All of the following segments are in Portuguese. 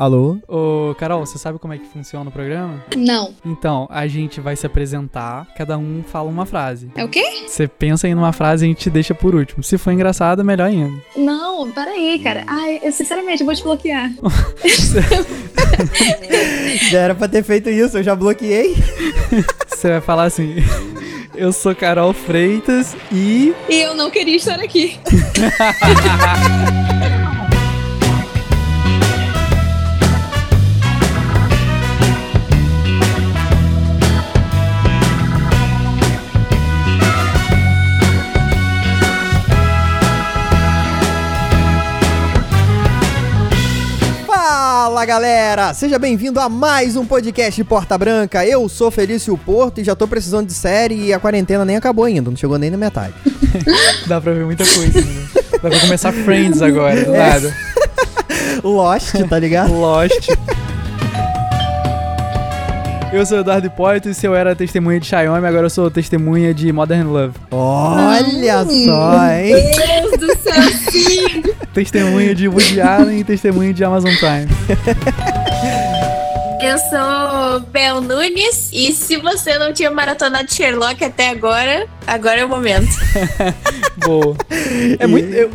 Alô? Ô, Carol, você sabe como é que funciona o programa? Não. Então, a gente vai se apresentar, cada um fala uma frase. É o quê? Você pensa em uma frase e a gente te deixa por último. Se for engraçado, melhor ainda. Não, peraí, cara. Ai, eu, sinceramente, eu vou te bloquear. Já era pra ter feito isso, eu já bloqueei. Você vai falar assim: Eu sou Carol Freitas e. E eu não queria estar aqui. Fala galera, seja bem-vindo a mais um podcast Porta Branca. Eu sou Felício Porto e já tô precisando de série e a quarentena nem acabou ainda, não chegou nem na metade. Dá pra ver muita coisa, né? Dá pra começar Friends agora, do nada. Lost, tá ligado? Lost. Eu sou Eduardo Hipólito e se eu era testemunha de Xiaomi, agora eu sou testemunha de Modern Love. Olha só, hein? Deus do céu, sim! Testemunha de Woody Allen e testemunha de Amazon Prime. Eu sou Bel Nunes e se você não tinha maratonado Sherlock até agora, agora é o momento. Boa. É muito. Eu,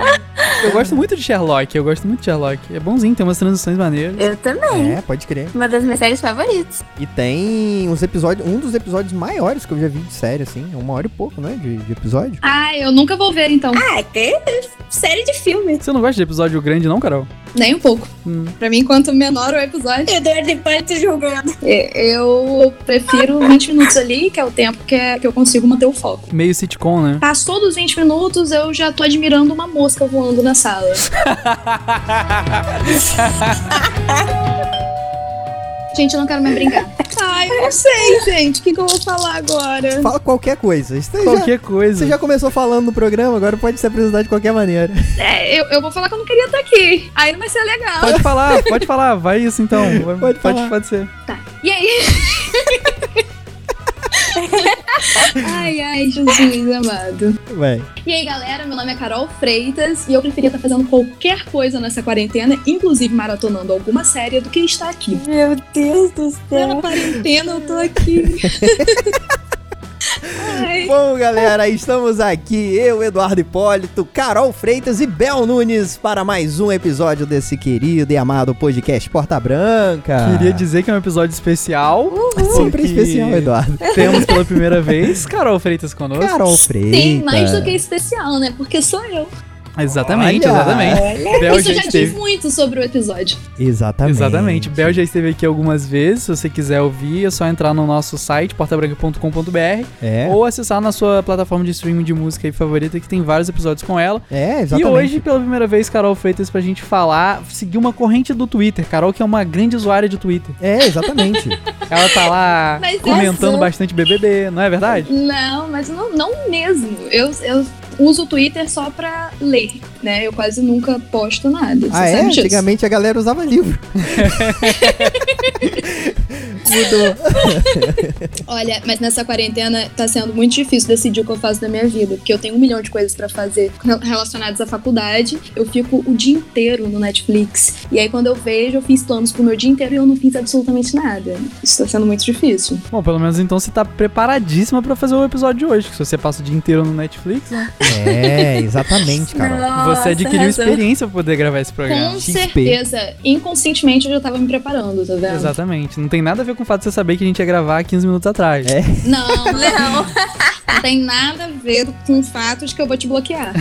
eu gosto muito de Sherlock. Eu gosto muito de Sherlock. É bonzinho, tem umas transições maneiras. Eu também. É, pode crer. Uma das minhas séries favoritas. E tem uns episódios, um dos episódios maiores que eu já vi de série, assim. É uma hora e pouco, né? De, de episódio. Ai, eu nunca vou ver, então. Ah, tem série de filme. Você não gosta de episódio grande, não, Carol? Nem um pouco. Hum. Pra mim, quanto menor o episódio, Eduardo Hipólito julgando. é, eu prefiro 20 minutos ali, que é o tempo que, é- que eu consigo manter o foco. Meio sitcom, né? Passou dos 20 minutos, eu já tô admirando uma mosca voando na sala. Gente, eu não quero mais brincar. Ai, eu não sei, gente. O que, que eu vou falar agora? Fala qualquer coisa. Você já, Qualquer coisa. você já começou falando no programa, agora pode se apresentar de qualquer maneira. É, eu, eu vou falar que eu não queria estar aqui. Aí não vai ser legal. Pode falar, pode falar. Vai isso então. Vai- Pode pode, falar. pode ser. E aí? ai, ai, Jesus amado. Vai. E aí, galera, meu nome é Carol Freitas e eu preferia estar fazendo qualquer coisa nessa quarentena, inclusive maratonando alguma série, do que estar aqui. Meu Deus do Pela quarentena eu tô aqui. Ai. Bom, galera, estamos aqui, eu, Eduardo Hipólito, Carol Freitas e Bel Nunes para mais um episódio desse querido e amado podcast Porta Branca. Queria dizer que é um episódio especial. Sempre porque especial, Eduardo. Temos pela primeira vez Carol Freitas conosco. Carol Freitas. Tem mais do que especial, né? Porque sou eu. Exatamente, Olha. exatamente. Bel Isso já já diz esteve. muito sobre o episódio. Exatamente. Exatamente. Bel já esteve aqui algumas vezes. Se você quiser ouvir, é só entrar no nosso site, portabranca.com.br, É, ou acessar na sua plataforma de streaming de música aí favorita, que tem vários episódios com ela. é, E exatamente. hoje, pela primeira vez, Carol Freitas pra gente falar, seguir uma corrente do Twitter. Carol, que é uma grande usuária de Twitter. É, exatamente. Ela tá lá Mas comentando essa- bastante BBB, não é verdade? Não, mas não, não mesmo. Eu, eu uso o Twitter só pra ler, né? Eu quase nunca posto nada. Você ah, é? sabe disso. Antigamente a galera usava livro. Mudou. Olha, mas nessa quarentena tá sendo muito difícil decidir o que eu faço da minha vida, porque eu tenho um milhão de coisas pra fazer rel- relacionadas à faculdade. Eu fico o dia inteiro no Netflix. E aí quando eu vejo, eu fiz planos pro meu dia inteiro e eu não fiz absolutamente nada. Isso tá sendo muito difícil. Bom, pelo menos então você tá preparadíssima pra fazer o episódio de hoje. Que se você passa o dia inteiro no Netflix, né? É, exatamente, Carol. você adquiriu experiência pra poder gravar esse programa. Com XP. certeza, inconscientemente eu já tava me preparando, tá vendo? Exatamente. Não tem nada a ver com o fato de você saber que a gente ia gravar 15 minutos atrás. É. Não, não, Não. tem nada a ver com o fato de que eu vou te bloquear.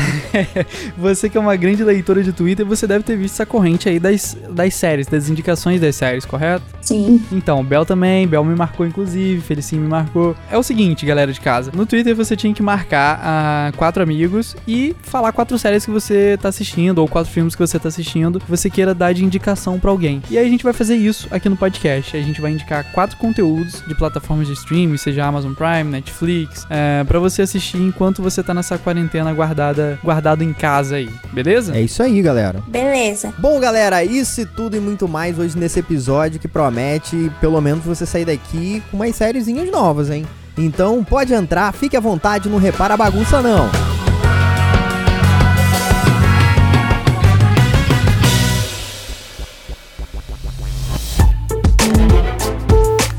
Você que é uma grande leitora de Twitter, você deve ter visto essa corrente aí das, das séries, das indicações das séries, correto? Sim. Então, Bel também, Bel me marcou inclusive, Felicinho me marcou. É o seguinte, galera de casa. No Twitter você tinha que marcar ah, quatro amigos e falar quatro séries que você tá assistindo ou quatro filmes que você tá assistindo que você queira dar de indicação pra alguém. E aí a gente vai fazer isso aqui no podcast. A gente vai indicar quatro conteúdos de plataformas de streaming, seja Amazon Prime, Netflix, é, para você assistir enquanto você tá nessa quarentena guardada, guardado em casa aí, beleza? É isso aí, galera. Beleza. Bom, galera, isso e tudo e muito mais hoje nesse episódio que promete, pelo menos, você sair daqui com umas sériezinhas novas, hein? Então pode entrar, fique à vontade, não repara a bagunça não.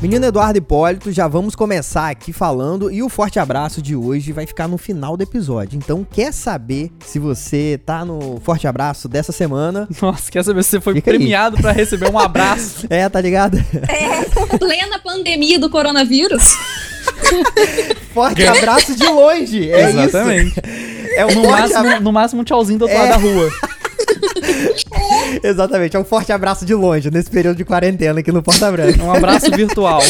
Menino Eduardo Hipólito, já vamos começar aqui falando e o forte abraço de hoje vai ficar no final do episódio. Então, quer saber se você tá no forte abraço dessa semana? Nossa, quer saber se você foi Fica premiado pra receber um abraço? É, tá ligado? Plena pandemia do coronavírus. Forte abraço de longe. É Exatamente. isso. É o No máximo, no máximo um tchauzinho do outro É. lado da rua. Exatamente, é um forte abraço de longe nesse período de quarentena aqui no Porta Branca. Um abraço virtual.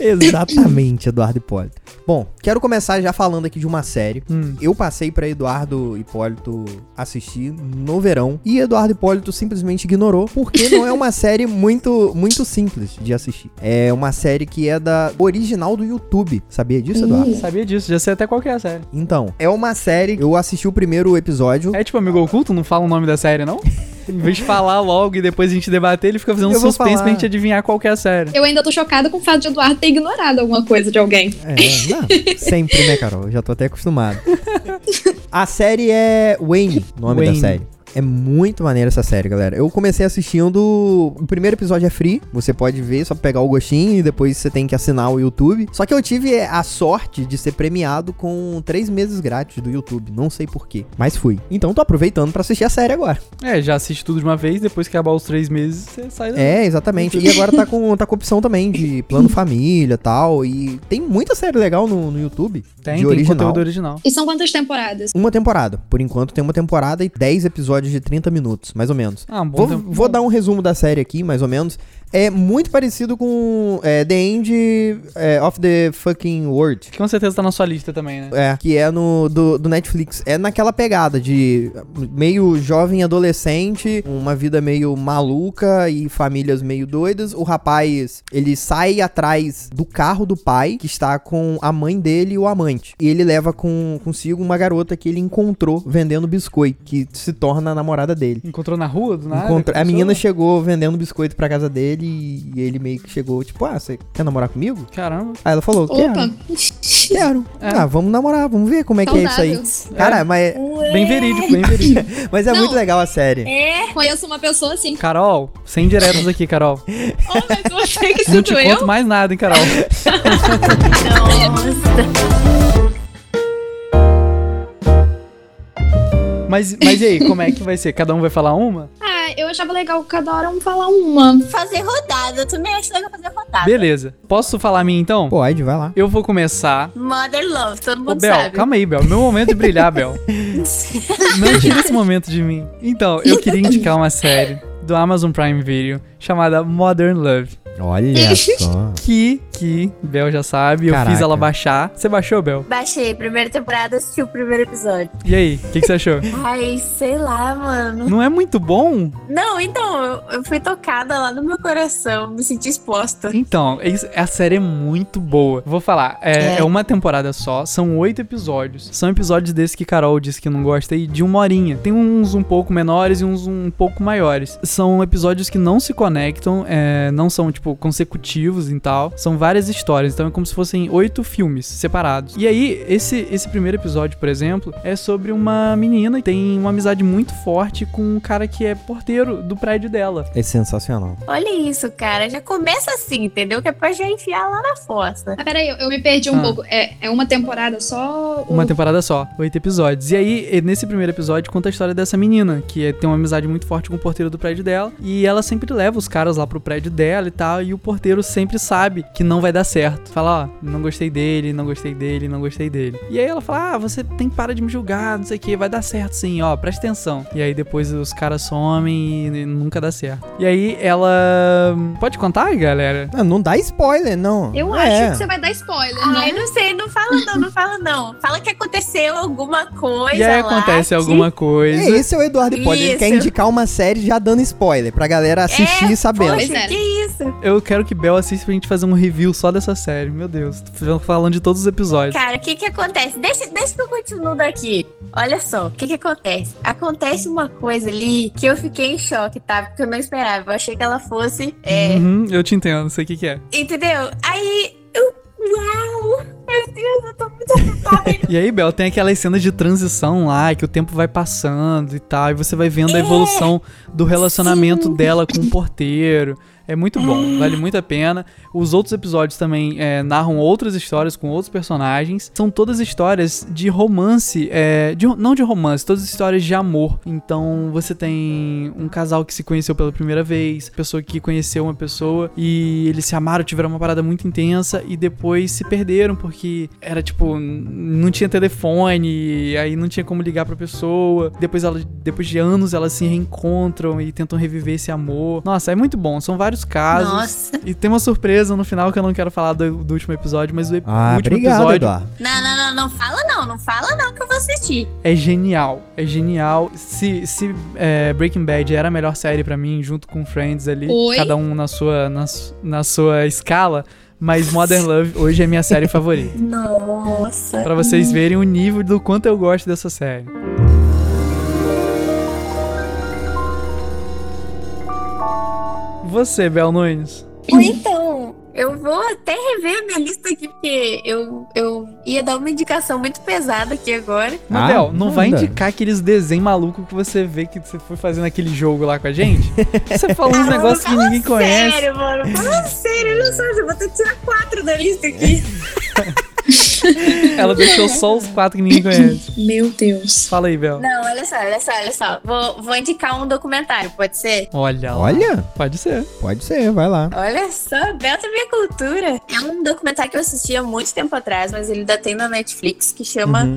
Exatamente, Eduardo Hipólito. Bom, quero começar já falando aqui de uma série. Hum. Eu passei pra Eduardo Hipólito assistir no verão e Eduardo Hipólito simplesmente ignorou porque não é uma série muito muito simples de assistir. É uma série que é da original do YouTube. Sabia disso, Eduardo? Sabia disso, já sei até qual que é a série. Então, é uma série. Eu assisti o primeiro episódio. É tipo Amigo Oculto, não fala o nome da série, não? Em vez de falar logo e depois a gente debater, ele fica fazendo Eu vou suspense falar. pra gente adivinhar qual que é a série. Eu ainda tô chocada com o fato de Eduardo ter ignorado alguma coisa de alguém. É, não, sempre, né, Carol? Eu já tô até acostumado. A série é Wayne, o nome Wayne. da série. É muito maneira essa série, galera. Eu comecei assistindo. O primeiro episódio é free. Você pode ver, só pegar o gostinho e depois você tem que assinar o YouTube. Só que eu tive a sorte de ser premiado com três meses grátis do YouTube. Não sei porquê, mas fui. Então tô aproveitando pra assistir a série agora. É, já assiste tudo de uma vez, depois que acabar os três meses, você sai da. É, exatamente. E agora tá com, tá com opção também de plano família e tal. E tem muita série legal no, no YouTube. Tem, de tem original. conteúdo original. E são quantas temporadas? Uma temporada. Por enquanto tem uma temporada e 10 episódios de 30 minutos, mais ou menos. Ah, bom Vou, tempo. vou dar um resumo da série aqui, mais ou menos. É muito parecido com é, The End é, of the Fucking World. Que com certeza tá na sua lista também, né? É, que é no do, do Netflix. É naquela pegada de meio jovem adolescente, uma vida meio maluca e famílias meio doidas. O rapaz, ele sai atrás do carro do pai, que está com a mãe dele e o amante. E ele leva com, consigo uma garota que ele encontrou vendendo biscoito, que se torna a namorada dele. Encontrou na rua, do nada? Encontra- A menina chegou vendendo biscoito pra casa dele e ele meio que chegou, tipo, ah, você quer namorar comigo? Caramba. Aí ela falou, quero. Opa, Quero. É. Ah, vamos namorar, vamos ver como é que é isso aí. saudável. Cara, mas, Bem verídico, bem verídico. mas é Não. muito legal a série. Conheço uma pessoa assim. Carol, sem diretos aqui, Carol. Oh, mas você que Não te eu? conto mais nada, hein, Carol. Nossa. Mas, mas e aí, como é que vai ser? Cada um vai falar uma? Ah, eu achava legal cada hora um falar uma. Fazer rodada. Eu também acho legal fazer rodada. Beleza. Posso falar a minha então? Pode, vai lá. Eu vou começar. Mother Love, todo Ô, mundo Bel, sabe. calma aí, Bel. Meu momento de brilhar, Bel. Não tira esse momento de mim. Então, eu queria indicar uma série do Amazon Prime Video chamada Modern Love. Olha só. Que, que, Bel já sabe, eu Caraca. fiz ela baixar. Você baixou, Bel? Baixei, primeira temporada, assisti o primeiro episódio. E aí, o que, que você achou? Ai, sei lá, mano. Não é muito bom? Não, então, eu, eu fui tocada lá no meu coração, me senti exposta. Então, isso- a série é muito boa. Vou falar, é, É. é uma temporada só, são oito episódios. São episódios desses que Carol disse que não gosta e de uma horinha. Tem uns um pouco menores e uns um pouco maiores. São episódios que não se conectam, é, não são, tipo, consecutivos e tal. São várias histórias, então é como se fossem oito filmes separados. E aí, esse, esse primeiro episódio, por exemplo, é sobre uma menina que tem uma amizade muito forte com um cara que é porteiro do prédio dela. É sensacional. Olha isso, cara. Já começa assim, entendeu? Que é pra já enfiar lá na fossa. Ah, peraí, eu, eu me perdi um Ah. pouco. É, é uma temporada só? Uma ou- temporada só, oito episódios. E aí, e- nesse primeiro episódio, conta a história dessa menina, que é- tem uma amizade muito forte com o porteiro do prédio dela. E ela sempre leva os caras lá pro prédio dela e tal. E o porteiro sempre sabe que não vai dar certo. Fala, ó, não gostei dele, não gostei dele, não gostei dele. E aí ela fala, ah, você tem que parar de me julgar, não sei o que, vai dar certo sim, ó, presta atenção. E aí depois os caras somem e nunca dá certo. E aí ela. Pode contar, galera? Ah, não dá spoiler, não. Eu É. acho que você vai dar spoiler, Ai, né? não sei, não fala não, não fala não. Fala que aconteceu alguma coisa E aí lá acontece que- alguma coisa. É, esse é o Eduardo Hipólito. Ele quer indicar uma série já dando spoiler, pra galera assistir É, sabendo. Pois Poxa, é. que isso? Eu quero que Bel assista pra gente fazer um review só dessa série. Meu Deus, tô falando de todos os episódios. Cara, o que que acontece? Deixa, deixa que eu continuo daqui. Olha só, o que que acontece? Acontece uma coisa ali que eu fiquei em choque, tá? Porque eu não esperava. Eu achei que ela fosse. É, Uhum, eu te entendo, sei o que, que é. Entendeu? Aí eu. Uau! Meu Deus, eu tô muito. E aí, Bel, tem aquelas cenas de transição lá, que o tempo vai passando e tal, e você vai vendo a evolução do relacionamento dela com o porteiro. É muito bom, vale muito a pena. Os outros episódios também é, narram outras histórias com outros personagens. São todas histórias de romance, é, de- não de romance, todas histórias de amor. Então você tem um casal que se conheceu pela primeira vez, pessoa que conheceu uma pessoa e eles se amaram, tiveram uma parada muito intensa e depois se perderam porque era tipo, não tinha telefone, aí não tinha como ligar pra pessoa. Depois, ela, depois de anos elas se reencontram e tentam reviver esse amor. Nossa, é muito bom. São vários casos. Nossa. E tem uma surpresa no final que eu não quero falar do, do último episódio, mas o, ep- Ah, último obrigado, episódio Eduardo. Não, não, não, não fala não, não fala não que eu vou assistir. é genial. É genial. Se, se é, Breaking Bad era a melhor série pra mim, junto com Friends ali, Oi? cada um na sua, na, na sua escala, mas Modern Love hoje é minha série favorita. Nossa. Pra vocês verem o nível do quanto eu gosto dessa série. Você, Bel Nunes. Ou então, eu vou até rever a minha lista aqui, porque eu, eu ia dar uma indicação muito pesada aqui agora. Mas, Ah, Bel, não vai indicar aqueles desenhos malucos que você vê que você foi fazendo aquele jogo lá com a gente? Você falou uns Ah, negócios que ninguém conhece. Sério, mano. Fala sério, olha só, eu vou ter que tirar quatro da lista aqui. Ela deixou só os quatro que ninguém conhece. Meu Deus. Fala aí, Bel. Não, olha só, olha só, olha só. Vou, vou indicar um documentário, pode ser? Olha lá. Olha, Pode ser. pode ser, vai lá. Olha só, Beta Minha Cultura. É um documentário que eu assisti há muito tempo atrás, mas ele ainda tem na Netflix, que chama Uhum.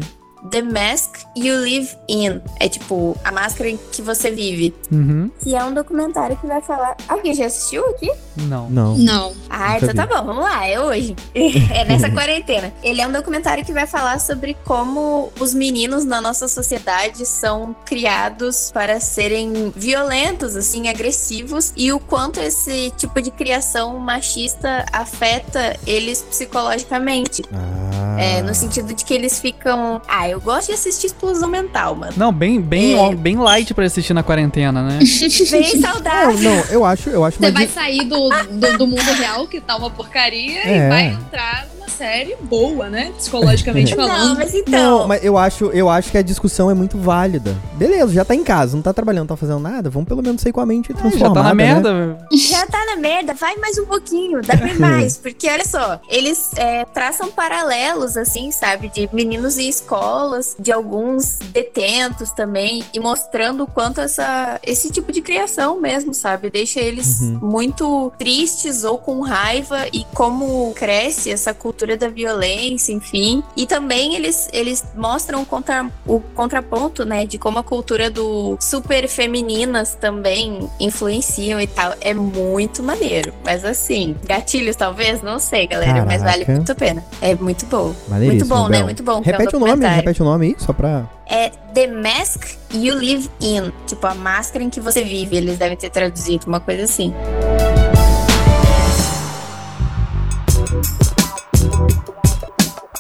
The Mask You Live In. É tipo, a máscara em que você vive. Uhum. Que é um documentário que vai falar. Alguém já assistiu aqui? Não. Não. Não. Ah, então tá bom, vamos lá, é hoje. é nessa quarentena. Ele é um documentário que vai falar sobre como os meninos na nossa sociedade são criados para serem violentos, assim, agressivos, e o quanto esse tipo de criação machista afeta eles psicologicamente. Ah. É, no sentido de que eles ficam. Ah, eu gosto de assistir explosão mental, mano. Não, bem, bem, É. ó, bem light pra assistir na quarentena, né? Bem Não, saudável. não, eu acho, eu acho Você vai di- sair do, do, do mundo real, que tá uma porcaria, É. e vai entrar numa série boa, né? Psicologicamente Não, falando. mas então. Não, mas eu acho, eu acho que a discussão é muito válida. Beleza, já tá em casa, não tá trabalhando, não tá fazendo nada, vamos pelo menos sair com a mente Já transformada, tá na né? merda. Já tá na merda, vai mais um pouquinho, dá bem mais. Porque olha só, eles é, traçam paralelos, assim, sabe, de meninos em escolas, de alguns detentos também, e mostrando o quanto essa, esse tipo de criação mesmo, sabe, deixa eles Uhum. muito tristes ou com raiva e como cresce essa cultura da violência, enfim. E também eles, eles mostram o, contra, o contraponto, né, de como a cultura do super femininas também influenciam e tal. É muito maneiro. Mas assim, gatilhos talvez, não sei, galera, mas vale Caraca. muito a pena. É muito bom. Muito bom, né? Bel. Muito bom. Repete o nome. Repete o nome aí, só pra... É The Mask You Live In. Tipo, a máscara em que você vive. Eles devem ter traduzido, uma coisa assim.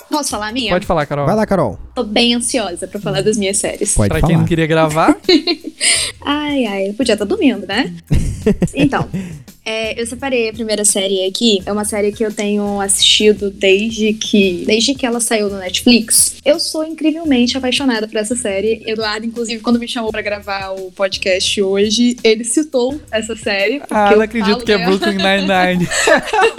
Posso falar a minha? Pode falar, Carol. Vai lá, Carol. Tô bem ansiosa pra falar das minhas séries. Pode pra falar. quem não queria gravar, Ai, ai, eu podia estar dormindo, né? então, é, eu separei a primeira série aqui. É uma série que eu tenho assistido desde que, desde que ela saiu no Netflix. Eu sou incrivelmente apaixonada por essa série. Eduardo, inclusive, quando me chamou pra gravar o podcast hoje, ele citou essa série. ah, eu não acredito que é dela. Brooklyn Nine-Nine.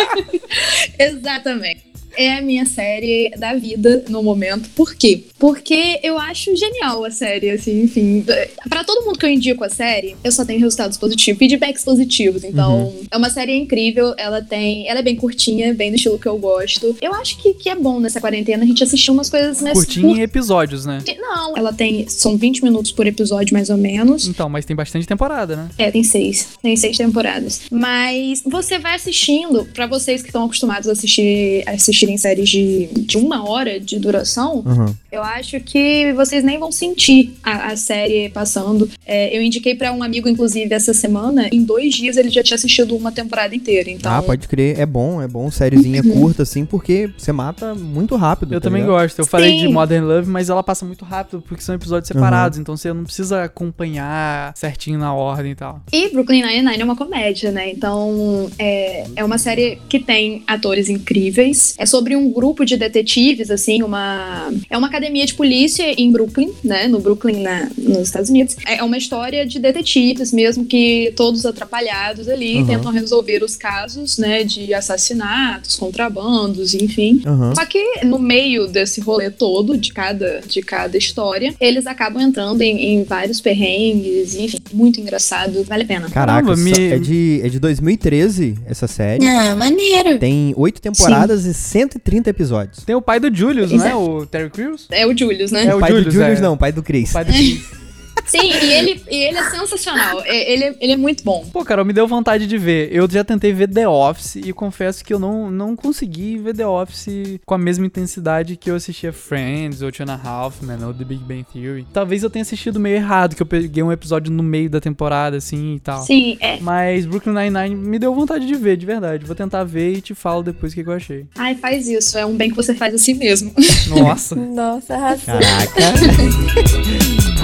Exatamente. É a minha série da vida no momento. Por quê? Porque eu acho genial a série, assim, enfim. Pra todo mundo que eu indico a série, eu só tenho resultados positivos, feedbacks positivos. Então, é uma série incrível. Ela tem. Ela é bem curtinha, bem no estilo que eu gosto. Eu acho que, que é bom nessa quarentena a gente assistir umas coisas mais Curtinho em episódios, né? Não, ela tem. São 20 minutos por episódio, mais ou menos. Então, mas tem bastante temporada, né? É, tem seis. Tem seis temporadas. Mas você vai assistindo, pra vocês que estão acostumados a assistir, a assistirem séries de, de uma hora de duração, Uhum. eu acho que vocês nem vão sentir a, a série passando. É, eu indiquei pra um amigo, inclusive, essa semana. Em dois dias ele já tinha assistido uma temporada inteira. Então, Ah, pode crer. É bom, é bom. Sériezinha curta, assim, porque você mata muito rápido. Eu tá também ligado? gosto. Eu falei de Sim. Modern Love, mas ela passa muito rápido, porque são episódios separados, então você não precisa acompanhar certinho na ordem e tal. E Brooklyn Nine-Nine é uma comédia, né? Então, é, é uma série que tem atores incríveis. É sobre sobre um grupo de detetives, assim, uma. É uma academia de polícia em Brooklyn, né? No Brooklyn, na, nos Estados Unidos. É uma história de detetives mesmo, que todos atrapalhados ali Uhum. tentam resolver os casos, né? De assassinatos, contrabandos, enfim. Aham. Só que no meio desse rolê todo, de cada, de cada história, eles acabam entrando em, em vários perrengues, enfim, muito engraçado, vale a pena. Caraca, Caramba, me- é, de, é de 2013 essa série. Ah, maneiro. Tem oito temporadas e 130 episódios. Tem o pai do Julius, né? é. O Terry Crews. É o Julius, né? É o pai Julius, do Julius é. não, pai do Chris. O pai do Chris. Sim, e ele, e ele é sensacional. É- Ele, ele é muito bom. Pô, Carol, me deu vontade de ver. Eu já tentei ver The Office e confesso que eu não, não consegui ver The Office com a mesma intensidade que eu assistia Friends, ou Two and a Half Man, ou The Big Bang Theory. Talvez eu tenha assistido meio errado, que eu peguei um episódio no meio da temporada, assim, e tal. Sim, é. Mas Brooklyn Nine-Nine me deu vontade de ver, de verdade. Vou tentar ver e te falo depois o que, que eu achei. Ai, faz isso. É um bem que você faz assim mesmo. Nossa. Nossa, arrasou. Caraca.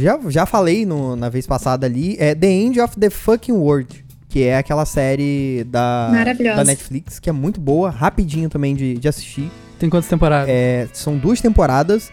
já, já falei no- na vez passada ali, é The End of the Fucking World. Que é aquela série da, da Netflix, que é muito boa, rapidinho também de, de assistir. Tem quantas temporadas? É, são duas temporadas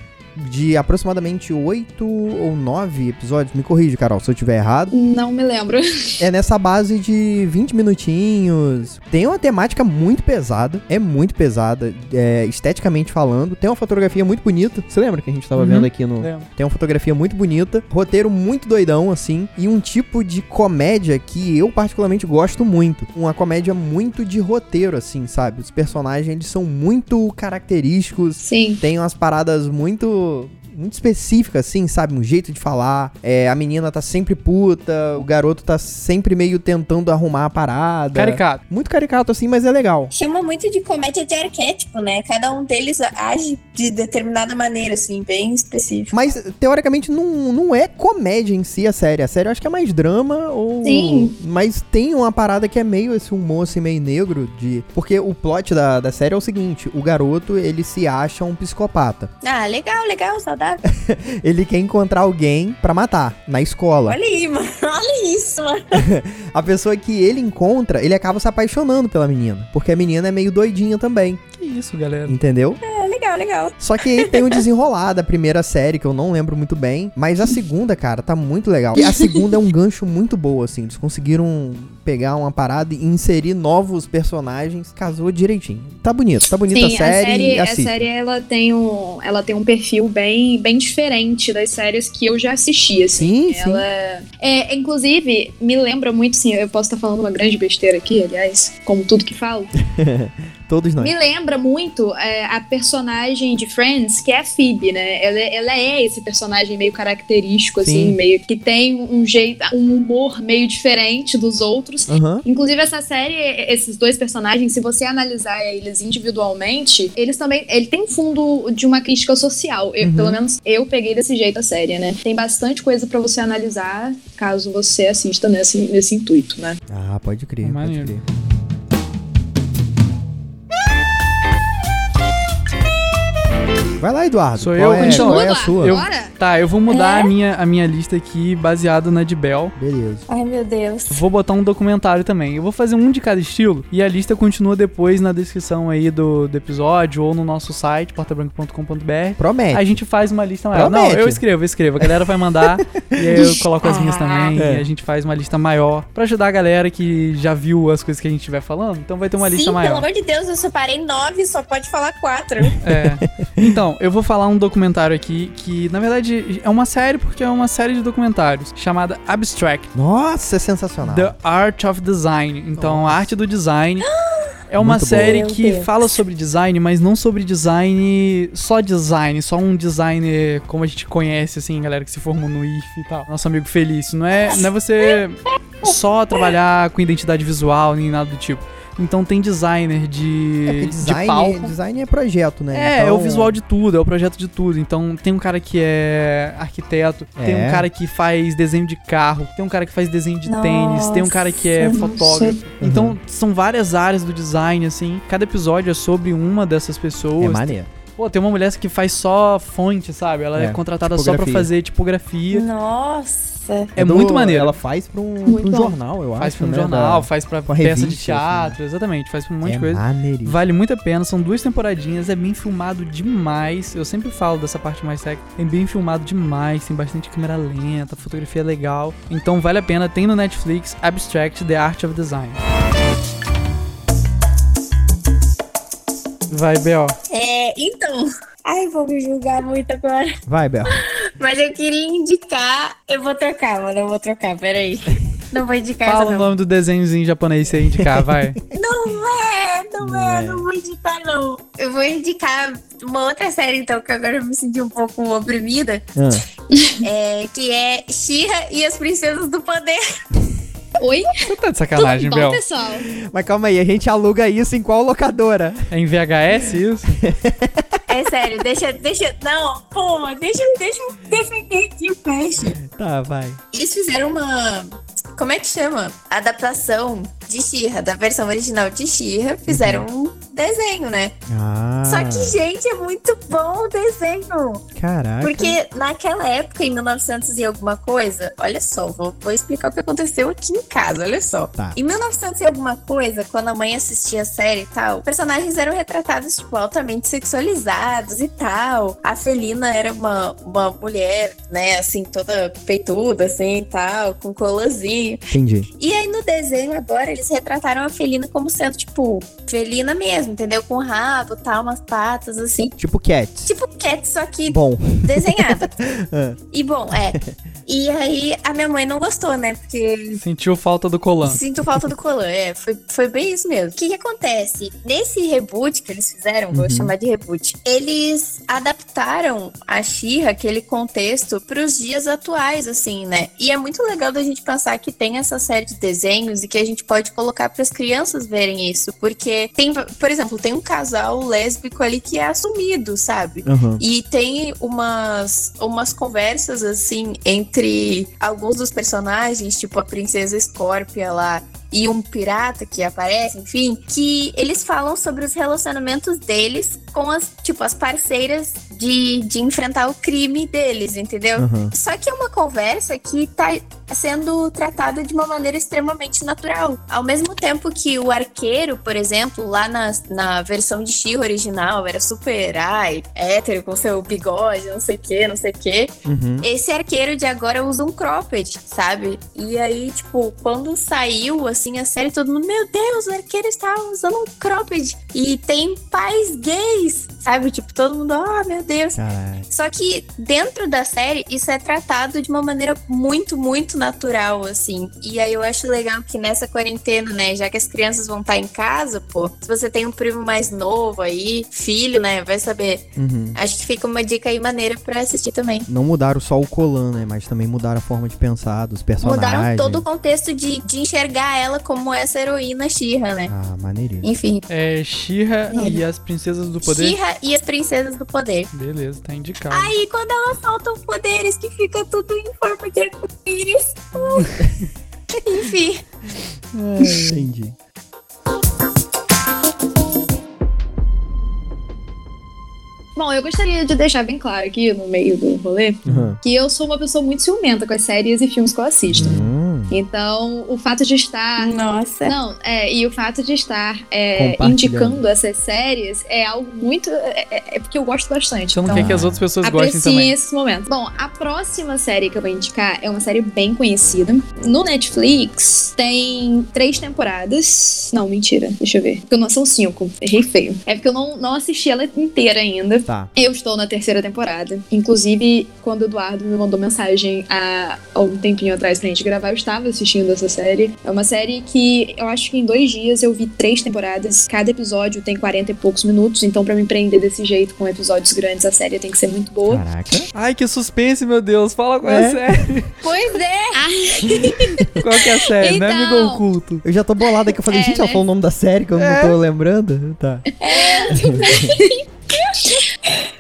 de aproximadamente oito ou nove episódios. Me corrige, Carol, se eu tiver errado. Não me lembro. É nessa base de 20 minutinhos. Tem uma temática muito pesada. É muito pesada, é, esteticamente falando. Tem uma fotografia muito bonita. Você lembra que a gente tava Uhum. vendo aqui no. Lembro. Tem uma fotografia muito bonita. Roteiro muito doidão, assim. E um tipo de comédia que eu particularmente gosto muito. Uma comédia muito de roteiro, assim, sabe? Os personagens, eles são muito característicos Sim. tem umas paradas muito muito específicas, assim, sabe? Um jeito de falar. É, a menina tá sempre puta, o garoto tá sempre meio tentando arrumar a parada. Caricato. Muito caricato, assim, mas é legal. Chama muito de comédia de arquétipo, né? Cada um deles age de determinada maneira, assim, bem específico. Mas, teoricamente, não, não é comédia em si a série. A série eu acho que é mais drama ou... Sim. Mas tem uma parada que é meio esse humor, assim, meio negro de... Porque o plot da, da série é o seguinte. O garoto, ele se acha um psicopata. Ah, legal, legal, Ele quer encontrar alguém pra matar, na escola. Olha aí, mano. Olha isso, mano. A pessoa que ele encontra, ele acaba se apaixonando pela menina. Porque a menina é meio doidinha também, Que isso, galera. entendeu? É legal, legal. Só que aí tem o desenrolar da primeira série, que eu não lembro muito bem. Mas a segunda, cara, tá muito legal. E a segunda é um gancho muito bom, assim. Eles conseguiram pegar uma parada e inserir novos personagens. Casou direitinho. Tá bonito, tá bonita Sim, a série. a série, a série ela tem um, ela tem um perfil bem, bem diferente das séries que eu já assisti, assim. Sim, sim. Ela é, inclusive, me lembra muito, sim, eu posso estar falando uma grande besteira aqui, aliás, como tudo que falo. Todos nós. Me lembra muito é, a personagem de Friends, que é a Phoebe, né? Ela, ela é esse personagem meio característico, assim, Sim. meio que tem um jeito, um humor meio diferente dos outros. Aham. Inclusive, essa série, esses dois personagens, se você analisar eles individualmente, eles também. Ele tem fundo de uma crítica social. Eu- Uhum. Pelo menos eu peguei desse jeito a série, né? Tem bastante coisa pra você analisar caso você assista nesse, nesse intuito, né? Ah, pode crer, pode Maneiro. crer. Vai lá, Eduardo. Sou qual eu? É, Então, qual é a sua? eu-? Tá, eu vou mudar É? a, minha, a minha lista aqui baseado na de Bell. Beleza. Ai, meu Deus. Vou botar um documentário também. Eu vou fazer um de cada estilo e a lista continua depois na descrição aí do, do episódio ou no nosso site, portabranca.com.br. Promete. A gente faz uma lista maior. Não, Promete. eu escrevo, eu escrevo. A galera vai mandar e aí eu coloco as minhas também. É. E a gente faz uma lista maior pra ajudar a galera que já viu as coisas que a gente estiver falando. Então vai ter uma lista Sim, maior. pelo amor de Deus, eu separei nove, só pode falar quatro. É. Então, eu vou falar um documentário aqui que, na verdade, é uma série porque é uma série de documentários chamada Abstract. Nossa, é sensacional. The Art of Design. Então, a arte do design. É uma Muito série boa. que fala sobre design, mas não sobre design, só design, só um designer como a gente conhece, assim, galera que se formou no IF e tal. Nosso amigo Felício. Não é, não é você só trabalhar com identidade visual nem nada do tipo. Então tem designer de, É, porque de design, palco. design é projeto, né? É, Então- é o visual de tudo, é o projeto de tudo. Então tem um cara que é arquiteto, tem É. um cara que faz desenho de carro, tem um cara que faz desenho de tênis, tem um cara que é Nossa, fotógrafo. Então são várias áreas do design, assim. Cada episódio é sobre uma dessas pessoas. É maneiro. Pô, tem uma mulher que faz só fonte, sabe? Ela é, É, contratada só pra tipografia. fazer tipografia. Nossa. É Do- muito maneiro. Ela faz pra um, pra um jornal, eu Faz acho. pra um né, jornal, da- faz pra peça de revista, teatro, exatamente, faz pra um monte é de coisa. maneiríssimo. Vale muito a pena, são duas temporadinhas, é bem filmado demais. Eu sempre falo dessa parte mais técnica. É bem filmado demais, tem bastante câmera lenta, fotografia é legal. Então vale a pena, tem no Netflix Abstract The Art of Design. Vai, Bel. É, então. Ai, vou me julgar muito agora. Vai, Bel. Mas eu queria indicar. Eu vou trocar, mano. Eu vou trocar, peraí. Não vou indicar Fala essa, o nome do desenhozinho japonês você indicar, vai. Não é, não, Não é, é. não vou indicar, não. Eu vou indicar uma outra série, então, que agora eu me senti um pouco oprimida. Ah, É, que é Shira e as Princesas do Poder. Oi? Você tá de Tudo sacanagem, bom, Bel? pessoal? Mas calma aí, a gente aluga isso em qual locadora? É em VHS isso? É sério, deixa, deixa. Não, pô, deixa, deixa eu defender aqui o peixe. Tá, vai. Eles fizeram uma. Como é que chama? Adaptação de Shira, da versão original de Shira. Fizeram um desenho, né? Ah, Só que, gente, é muito bom o desenho. caraca. Porque naquela época, em 1900 e alguma coisa, olha só, vou, vou explicar o que aconteceu aqui em casa, olha só. Tá. Em 1900 e alguma coisa, quando a mãe assistia a série e tal, personagens eram retratados, tipo, altamente sexualizados e tal. A Felina era uma, uma mulher, né, assim, toda peituda, assim, e tal, com colazinho. Entendi. E aí no desenho agora eles retrataram a felina como sendo, tipo, felina mesmo, entendeu? Com rabo, tal, umas patas, assim. Tipo Cats. Tipo cat, só que Bom. desenhada. Ah. E bom, é. E aí a minha mãe não gostou, né? Porque Sentiu falta do colan. sinto falta do colan. É, foi, foi bem isso mesmo. O que, que acontece? Nesse reboot que eles fizeram, vou Uhum. chamar de reboot, eles adaptaram a Xirra, aquele contexto, pros dias atuais, assim, né? E é muito legal da gente pensar que tem essa série de desenhos e que a gente pode colocar para as crianças verem isso. Porque tem, por exemplo, tem um casal lésbico ali que é assumido, sabe? Aham. E tem umas, umas conversas, assim, entre alguns dos personagens, tipo a Princesa Scorpia lá e um pirata que aparece, enfim, que eles falam sobre os relacionamentos deles com as, tipo, as parceiras de, de enfrentar o crime deles, entendeu? Aham. Só que é uma conversa que tá sendo tratada de uma maneira extremamente natural. Ao mesmo tempo que o arqueiro, por exemplo, lá na, na versão de She original, era super ai, hétero, com seu bigode, não sei o que, não sei o que. Uhum. Esse arqueiro de agora usa um cropped, sabe? E aí, tipo, quando saiu, assim, a série, todo mundo, meu Deus, o arqueiro está usando um cropped. E tem pais gays, sabe? Tipo, todo mundo, oh, meu Deus. Caraca. Só que dentro da série, isso é tratado de uma maneira muito, muito natural, assim. E aí eu acho legal que nessa quarentena, né, já que as crianças vão estar em casa, pô, se você tem um primo mais novo aí, filho, né, vai saber. Uhum. Acho que fica uma dica aí maneira pra assistir também. Não mudaram só o Colan, né? Mas também mudaram a forma de pensar dos personagens. Mudaram todo o contexto de, de enxergar ela como essa heroína Shira, né? Ah, maneiríssimo. Enfim, É Shira É. e as Princesas do Poder. Shira e as Princesas do Poder. Beleza, tá indicado. Aí quando elas soltam poderes, que fica tudo em forma de arco-íris. Enfim. Entendi. Bom, eu gostaria de deixar bem claro aqui no meio do rolê Uhum. que eu sou uma pessoa muito ciumenta com as séries e filmes que eu assisto. Hum. Então, o fato de estar Nossa. Não, é, e o fato de estar é, indicando essas séries é algo muito. É, é- é porque eu gosto bastante. Não então, quer que as outras pessoas gostem Apreciem também. esses momentos. Bom, a próxima série que eu vou indicar é uma série bem conhecida. No Netflix tem três temporadas. Não, mentira. Deixa eu ver. Porque não são cinco. Errei feio. É porque eu não, não assisti ela inteira ainda. Tá. Eu estou na terceira temporada. Inclusive, quando o Eduardo me mandou mensagem há algum tempinho atrás pra gente gravar, eu estava assistindo essa série. É uma série que eu acho que em dois dias eu vi três temporadas. Cada episódio tem 40 e poucos minutos. Então, pra me prender desse jeito, com episódios grandes, a série tem que ser muito boa. Caraca. Ai, que suspense, meu Deus. Fala qual é, É? a série. Pois é. Qual que é a série? Não é Amigo Então. Oculto. Eu já tô bolado aqui. Eu falei, É, gente, ela né? falou o nome da série que eu É. não tô lembrando. Tá.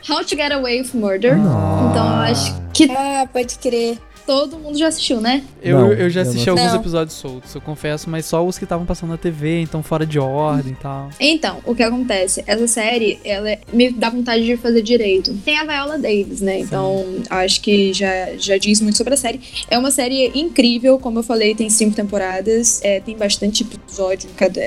How to Get Away with Murder. Nossa. Então, eu acho que Ah, pode crer. Todo mundo já assistiu, né? Eu, Não, eu já eu assisti não alguns Não. episódios soltos, eu confesso, mas só os que estavam passando na TV, então fora de ordem e tal. Então, o que acontece? Essa série, ela é- me dá vontade de fazer direito. Tem a Viola Davis, né? Então, acho que já, já diz muito sobre a série. É uma série incrível, como eu falei, tem cinco temporadas, é, tem bastante episódio em cada,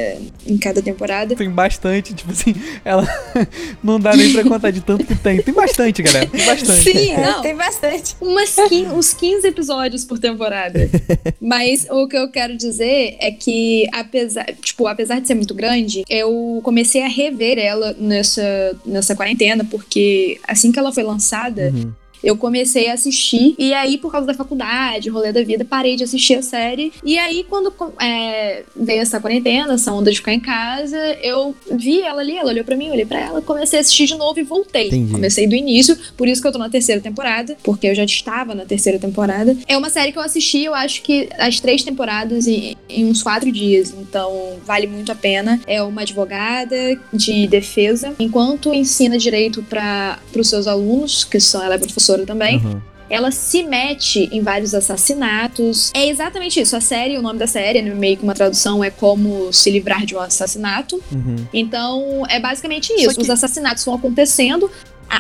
em cada temporada. Tem bastante, tipo assim, ela não dá nem pra contar de tanto que tem. Tem bastante, galera. Tem bastante. Sim, não. tem bastante. umas quin- uns 15 episódios por temporada. Mas o que eu quero dizer é que, apesar, tipo, apesar de ser muito grande, eu comecei a rever ela nessa, nessa quarentena, porque assim que ela foi lançada, Uhum. Eu comecei a assistir. E aí, por causa da faculdade, rolê da vida, parei de assistir a série. E aí, quando é, veio essa quarentena, essa onda de ficar em casa, eu vi ela ali, ela olhou pra mim, eu olhei pra ela, comecei a assistir de novo e voltei. Entendi. Comecei do início, por isso que eu tô na terceira temporada, porque eu já estava na terceira temporada. É uma série que eu assisti, eu acho que as três temporadas em, em uns quatro dias, então vale muito a pena. É uma advogada de defesa, enquanto ensina direito para os seus alunos, que são, ela é professora também, Uhum. ela se mete em vários assassinatos. É exatamente isso. A série, o nome da série, né, meio que uma tradução, é como se livrar de um assassinato. Uhum. Então, é basicamente isso. que- Os assassinatos vão acontecendo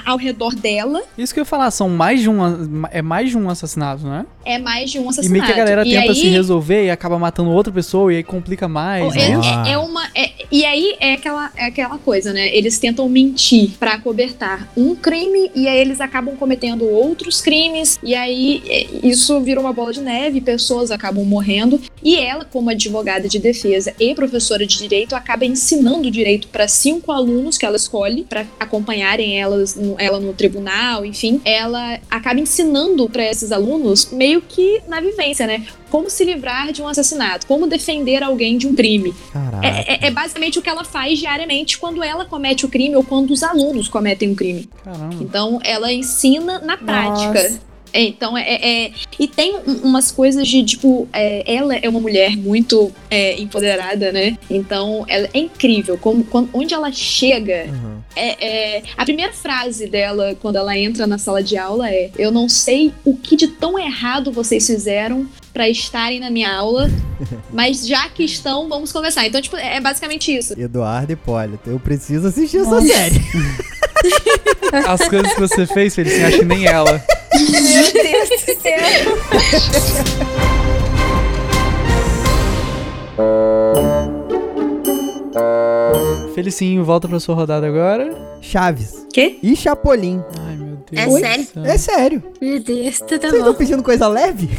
ao redor dela. Isso que eu ia falar, são mais de um. É mais de um assassinato, né? É mais de um E assassinato. meio que a galera E tenta aí- se resolver e acaba matando outra pessoa e aí complica mais. É, né? Ah. é- é uma. é- e aí é aquela, é aquela coisa, né? Eles tentam mentir pra cobertar um crime e aí eles acabam cometendo outros crimes. E aí é, isso vira uma bola de neve, pessoas acabam morrendo. E ela, como advogada de defesa e professora de direito, acaba ensinando direito pra cinco alunos que ela escolhe pra acompanharem elas, no- ela no tribunal, enfim. Ela acaba ensinando pra esses alunos meio que na vivência, né? Como se livrar de um assassinato, como defender alguém de um crime. Caraca. É, é- é basicamente o que ela faz diariamente quando ela comete o crime ou quando os alunos cometem o crime. Caramba. Então, ela ensina na prática. Nossa. É, então, é, é- é- E tem um- umas coisas de, tipo, é, ela é uma mulher muito é, empoderada, né? Então, ela é incrível. Como, quando- onde ela chega, Uhum. é, a primeira frase dela quando ela entra na sala de aula é: Eu não sei o que de tão errado vocês fizeram pra estarem na minha aula, mas já que estão, vamos conversar. Então, tipo, é basicamente isso. Eduardo Hipólito, eu preciso assistir essa série. As coisas que você fez, Felicinha, acho que nem ela. Meu Deus do céu. Felicinho, volta pra sua rodada agora. Chaves. Quê? E Chapolin. Ai, meu Deus. É do sério? céu. É sério. Meu Deus, tá Vocês estão bom. pedindo coisa leve?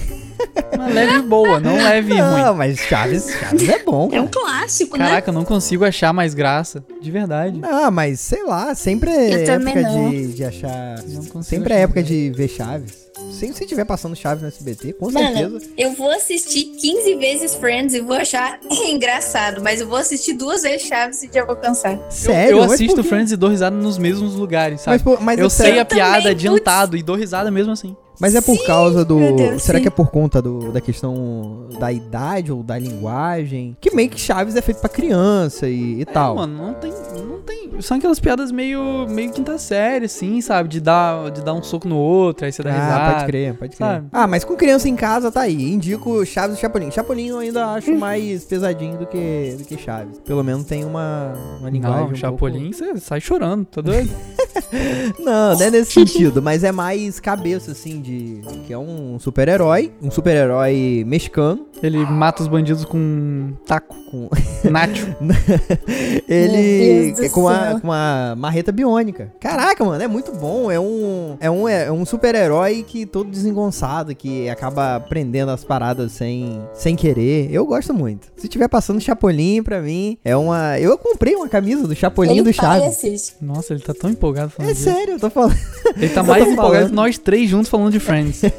Uma leve boa, não leve e ruim. Não, mas Chaves, Chaves é bom. É um cara. clássico, né? Caraca, eu não consigo achar mais graça. De verdade. Ah, mas sei lá, sempre é Eu também época não. de, de achar. Não Sempre é época de ver Chaves. Se você estiver passando Chaves no SBT, com Mano, certeza. Eu vou assistir 15 vezes Friends e vou achar engraçado, mas eu vou assistir duas vezes Chaves e já vou cansar. Eu- Sério? Eu, Mas assisto? Friends e dou risada nos mesmos lugares, sabe? Mas, por- mas eu é- sei a também, piada putz. adiantado e dou risada mesmo assim. Mas é por causa do. Deus, será sim. que é por conta do, da questão da idade ou da linguagem? Que meio que Chaves é feito pra criança e, e tal. É, mano, não tem, não tem. São aquelas piadas meio, meio quinta série, assim, sabe? De dar, de dar um soco no outro, aí você dá ah, risada. pode crer, pode crer. sabe? Ah, mas com criança em casa tá aí. Indico Chaves e Chapolin. Chapolin eu ainda acho mais pesadinho do que, do que Chaves. Pelo menos tem uma, uma linguagem. Não, um Chapolin, você sai chorando, tá doido? pouco- Não, não é nesse sentido, mas é mais cabeça, assim, de. Que é um super-herói. Um super-herói mexicano. Ele mata os bandidos com taco, Com... nacho. Ele do é com uma, com uma marreta biônica. Caraca, mano, é muito bom. É um, é um, é um super-herói que todo desengonçado, que acaba aprendendo as paradas sem, sem querer. Eu gosto muito. Se tiver passando Chapolin pra mim, é uma. Eu comprei uma camisa do Chapolin do Ele e Chaves. Nossa, ele tá tão empolgado falando É disso. sério, eu tô falando. Ele tá mais empolgado que nós três juntos falando de Friends.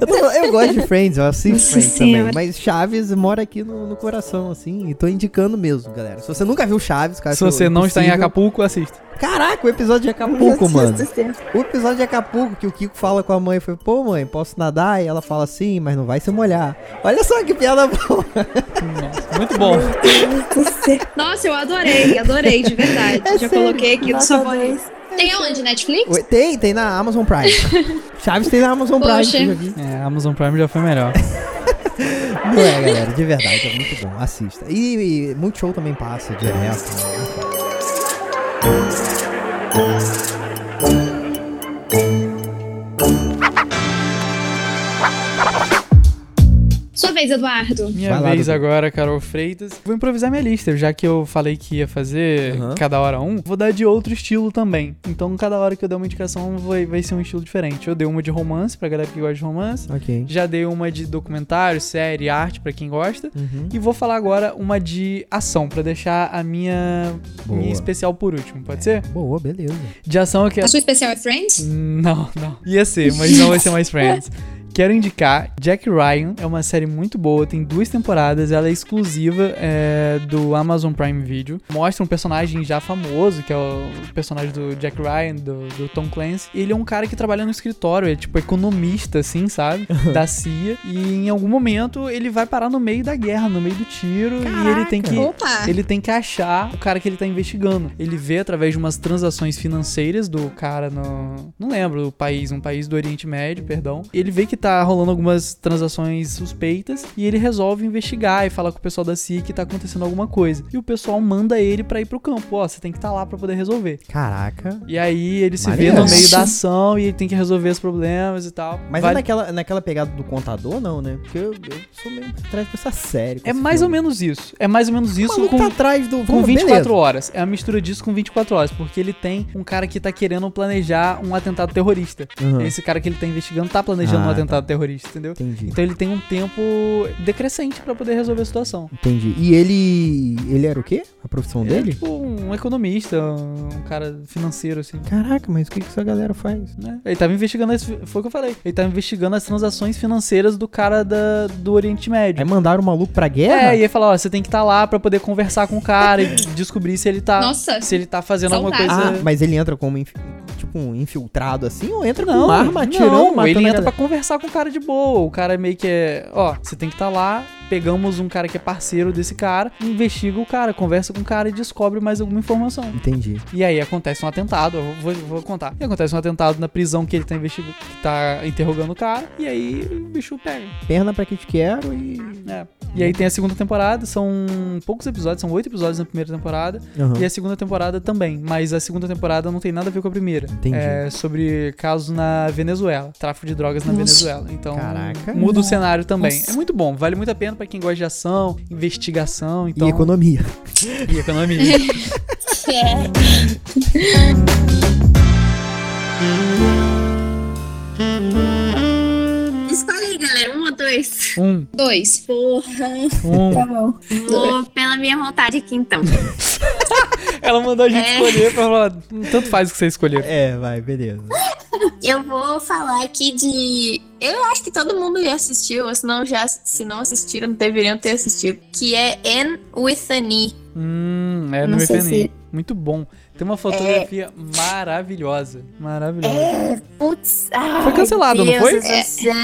Eu, tô eu gosto de Friends, eu assisto Nossa Friends também. Senhora. Mas Chaves mora aqui no, no coração, assim. E tô indicando mesmo, galera. Se você nunca viu Chaves, cara. Se você não está em Acapulco, assista. Caraca, o episódio de Acapulco, mano. O episódio de Acapulco, que o Kiko fala com a mãe, foi, pô, mãe, posso nadar? E ela fala sim, mas não vai se molhar. Olha só que piada boa. Nossa, muito bom. Nossa, eu adorei, adorei, de verdade. É Já sério. coloquei aqui no dois. Tem onde? Netflix? Tem, tem na Amazon Prime. Chaves tem na Amazon Prime. É, a Amazon Prime já foi melhor. Não é, galera, de verdade, é muito bom. Assista. E, e Multishow também passa direto. né? Vez, Eduardo. Minha Vai vez agora, Carol Freitas. Vou improvisar minha lista, já que eu falei que ia fazer Aham. cada hora um. Vou dar de outro estilo também. Então, cada hora que eu der uma indicação vai, vai ser um estilo diferente. Eu dei uma de romance, pra galera que gosta de romance. Ok. Já dei uma de documentário, série, arte, pra quem gosta. Uhum. E vou falar agora uma de ação, pra deixar a minha, Boa. minha especial por último, pode ser? Boa, beleza. De ação eu quero. A sua especial é Friends? Não, não. Ia ser, mas não vai ser mais Friends. Quero indicar Jack Ryan, é uma série muito boa, tem duas temporadas, ela é exclusiva é, do Amazon Prime Video. Mostra um personagem já famoso, que é o personagem do Jack Ryan, do, do Tom Clancy. Ele é um cara que trabalha no escritório, é tipo economista, assim, sabe? da CIA. E em algum momento ele vai parar no meio da guerra, no meio do tiro, e ele tem que. Opa! Ele tem que achar o cara que ele tá investigando. Ele vê através de umas transações financeiras do cara no. Não lembro o país, um país do Oriente Médio, perdão. Ele vê que tá rolando algumas transações suspeitas e ele resolve investigar e falar com o pessoal da CIA que tá acontecendo alguma coisa. E o pessoal manda ele pra ir pro campo. Ó, você tem que estar tá lá pra poder resolver. Caraca. E aí ele se vê no meio da ação e ele tem que resolver os problemas e tal. Mas Vale- é naquela, naquela pegada do contador, não, né? Porque eu, eu sou meio pra trás com essa série. É mais ou filme. menos isso. É mais ou menos isso maluco com tá atrás do... Com Vamos, 24 beleza. horas. É a mistura disso com 24 horas. Porque ele tem um cara que tá querendo planejar um atentado terrorista. Uhum. Esse cara que ele tá investigando tá planejando Ah, um tá. Atentado terrorista, entendeu? Entendi. Então ele tem um tempo decrescente pra poder resolver a situação. Entendi. E ele... Ele era o quê? A profissão Ele é dele? tipo um economista, um cara financeiro, assim. Caraca, mas o que, que essa galera faz? Né? Ele tava investigando, as- foi o que eu falei. Ele tava investigando as transações financeiras do cara da, do Oriente Médio. Aí mandaram o maluco pra guerra? É, e aí fala, ó, você tem que estar lá pra poder conversar com o cara e descobrir se ele tá. Nossa. Se ele tá fazendo alguma coisa. Ah, mas ele entra como um infiltrado assim ou entra Não, com arma atirando, não, ele entra pra conversar com o cara de boa. O cara meio que é, ó, você tem que estar lá, pegamos um cara que é parceiro desse cara, investiga o cara, conversa com o cara e descobre mais alguma informação. Entendi. E aí acontece um atentado, eu vou, vou contar. E acontece um atentado na prisão que ele tá investigando, que tá interrogando o cara, e aí o bicho pega. Perna pra que te quero e... né? E aí tem a segunda temporada, são poucos episódios, são oito episódios na primeira temporada. Aham. E a segunda temporada também, mas a segunda temporada não tem nada a ver com a primeira. Entendi. É sobre casos na Venezuela, tráfico de drogas na Nossa. Venezuela. Então, Caraca. muda o cenário também. Nossa. É muito bom, vale muito a pena pra quem gosta de ação, investigação, então, E economia. e economia. Escolhe dois? um, Dois. Porra. um. Tá bom. Vou pela minha vontade aqui, então. Ela mandou a gente É. escolher pra falar, tanto faz o que você escolher. É, vai, beleza. Eu vou falar aqui de. Eu acho que todo mundo já assistiu, ou se não, já, se não assistiram, deveriam ter assistido. Que é Anne with an E. Hum, é Não sei FNI. se- Muito bom. Tem uma fotografia maravilhosa. Maravilhosa. É, putz. ai, Foi cancelado, não Deus foi? do céu.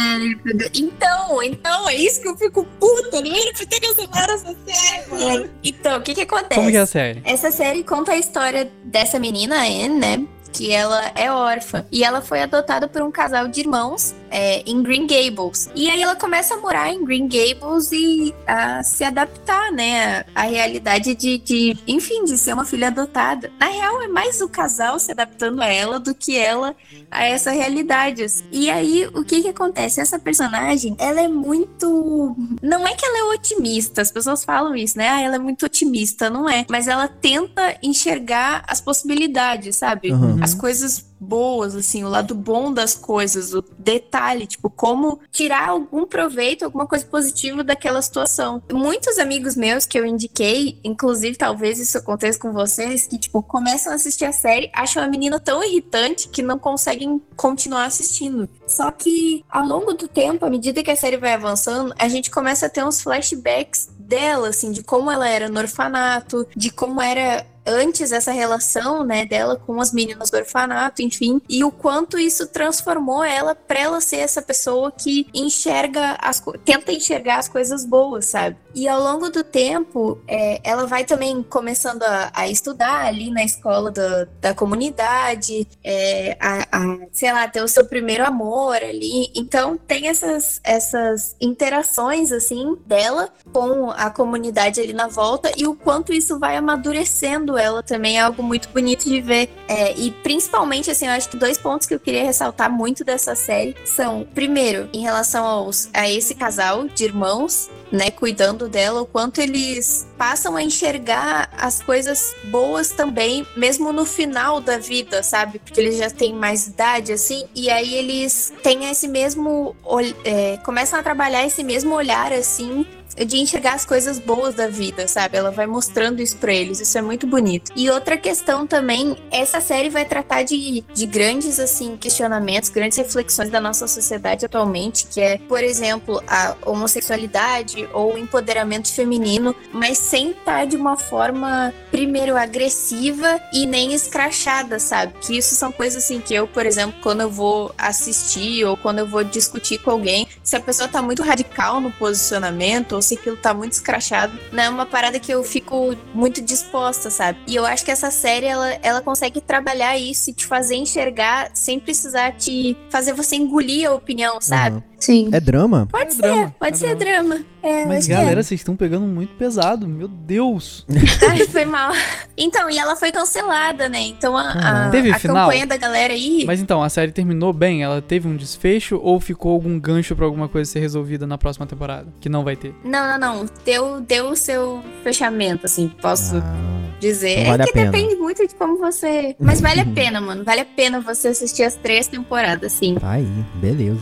Então, então, é isso que eu fico puta. Não era pra ter cancelado essa série, mano. Então, o que que acontece? Como que é a série? Essa série conta a história dessa menina, Anne, né? Que ela é órfã. E ela foi adotada por um casal de irmãos é, em Green Gables. E aí ela começa a morar em Green Gables e a se adaptar, né? À realidade de, de, enfim, de ser uma filha adotada. Na real, é mais o casal se adaptando a ela do que ela a essa realidade. assim. E aí, o que que acontece? Essa personagem, ela é muito. Não é que ela é otimista, as pessoas falam isso, né? Ah, ela é muito otimista, não é. Mas ela tenta enxergar as possibilidades, sabe? Aham. As coisas boas, assim, o lado bom das coisas, o detalhe, tipo, como tirar algum proveito, alguma coisa positiva daquela situação. Muitos amigos meus que eu indiquei, inclusive talvez isso aconteça com vocês, que, tipo, começam a assistir a série, acham a menina tão irritante que não conseguem continuar assistindo. Só que, ao longo do tempo, à medida que a série vai avançando, a gente começa a ter uns flashbacks dela, assim, de como ela era no orfanato, de como era antes essa relação, né, dela com as meninas do orfanato, enfim, e o quanto isso transformou ela pra ela ser essa pessoa que enxerga as tenta enxergar as coisas boas, sabe? E ao longo do tempo, é, ela vai também começando a, a, estudar ali na escola da, da comunidade, é, a, a, sei lá, ter o seu primeiro amor ali. Então tem essas, essas interações, assim, dela com a comunidade ali na volta e o quanto isso vai amadurecendo ela também é algo muito bonito de ver. É, e principalmente, assim, eu acho que dois pontos que eu queria ressaltar muito dessa série são, primeiro, em relação aos, a esse casal de irmãos, né, cuidando dela, o quanto eles passam a enxergar as coisas boas também, mesmo no final da vida, sabe? Porque eles já têm mais idade, assim, e aí eles têm esse mesmo. É, começam a trabalhar esse mesmo olhar, assim, de enxergar as coisas boas da vida, sabe? Ela vai mostrando isso pra eles, isso é muito bonito. E outra questão também, essa série vai tratar de, de grandes, assim, questionamentos, grandes reflexões da nossa sociedade atualmente, que é, por exemplo, a homossexualidade ou o empoderamento feminino, mas sem estar de uma forma, primeiro, agressiva e nem escrachada, sabe? Que isso são coisas, assim, que eu, por exemplo, quando eu vou assistir ou quando eu vou discutir com alguém, se a pessoa tá muito radical no posicionamento, ou se aquilo tá muito escrachado, não é uma parada que eu fico muito disposta, sabe? E eu acho que essa série, ela, ela consegue trabalhar isso e te fazer enxergar sem precisar te fazer você engolir a opinião, sabe? Uhum. Sim. É drama? Pode é ser, drama, pode é ser drama. drama. É, Mas é. galera, vocês estão pegando muito pesado, meu Deus. Ai, foi mal. Então, e ela foi cancelada, né? Então a, a, teve a final? campanha da galera aí. Mas então, a série terminou bem? Ela teve um desfecho ou ficou algum gancho pra alguma coisa ser resolvida na próxima temporada? Que não vai ter. Não, não, não. Deu, deu o seu fechamento, assim, posso Ah, dizer. Então vale é a que pena. depende muito de como você. Mas vale a pena, mano. Vale a pena você assistir as três temporadas, sim. tá aí, beleza.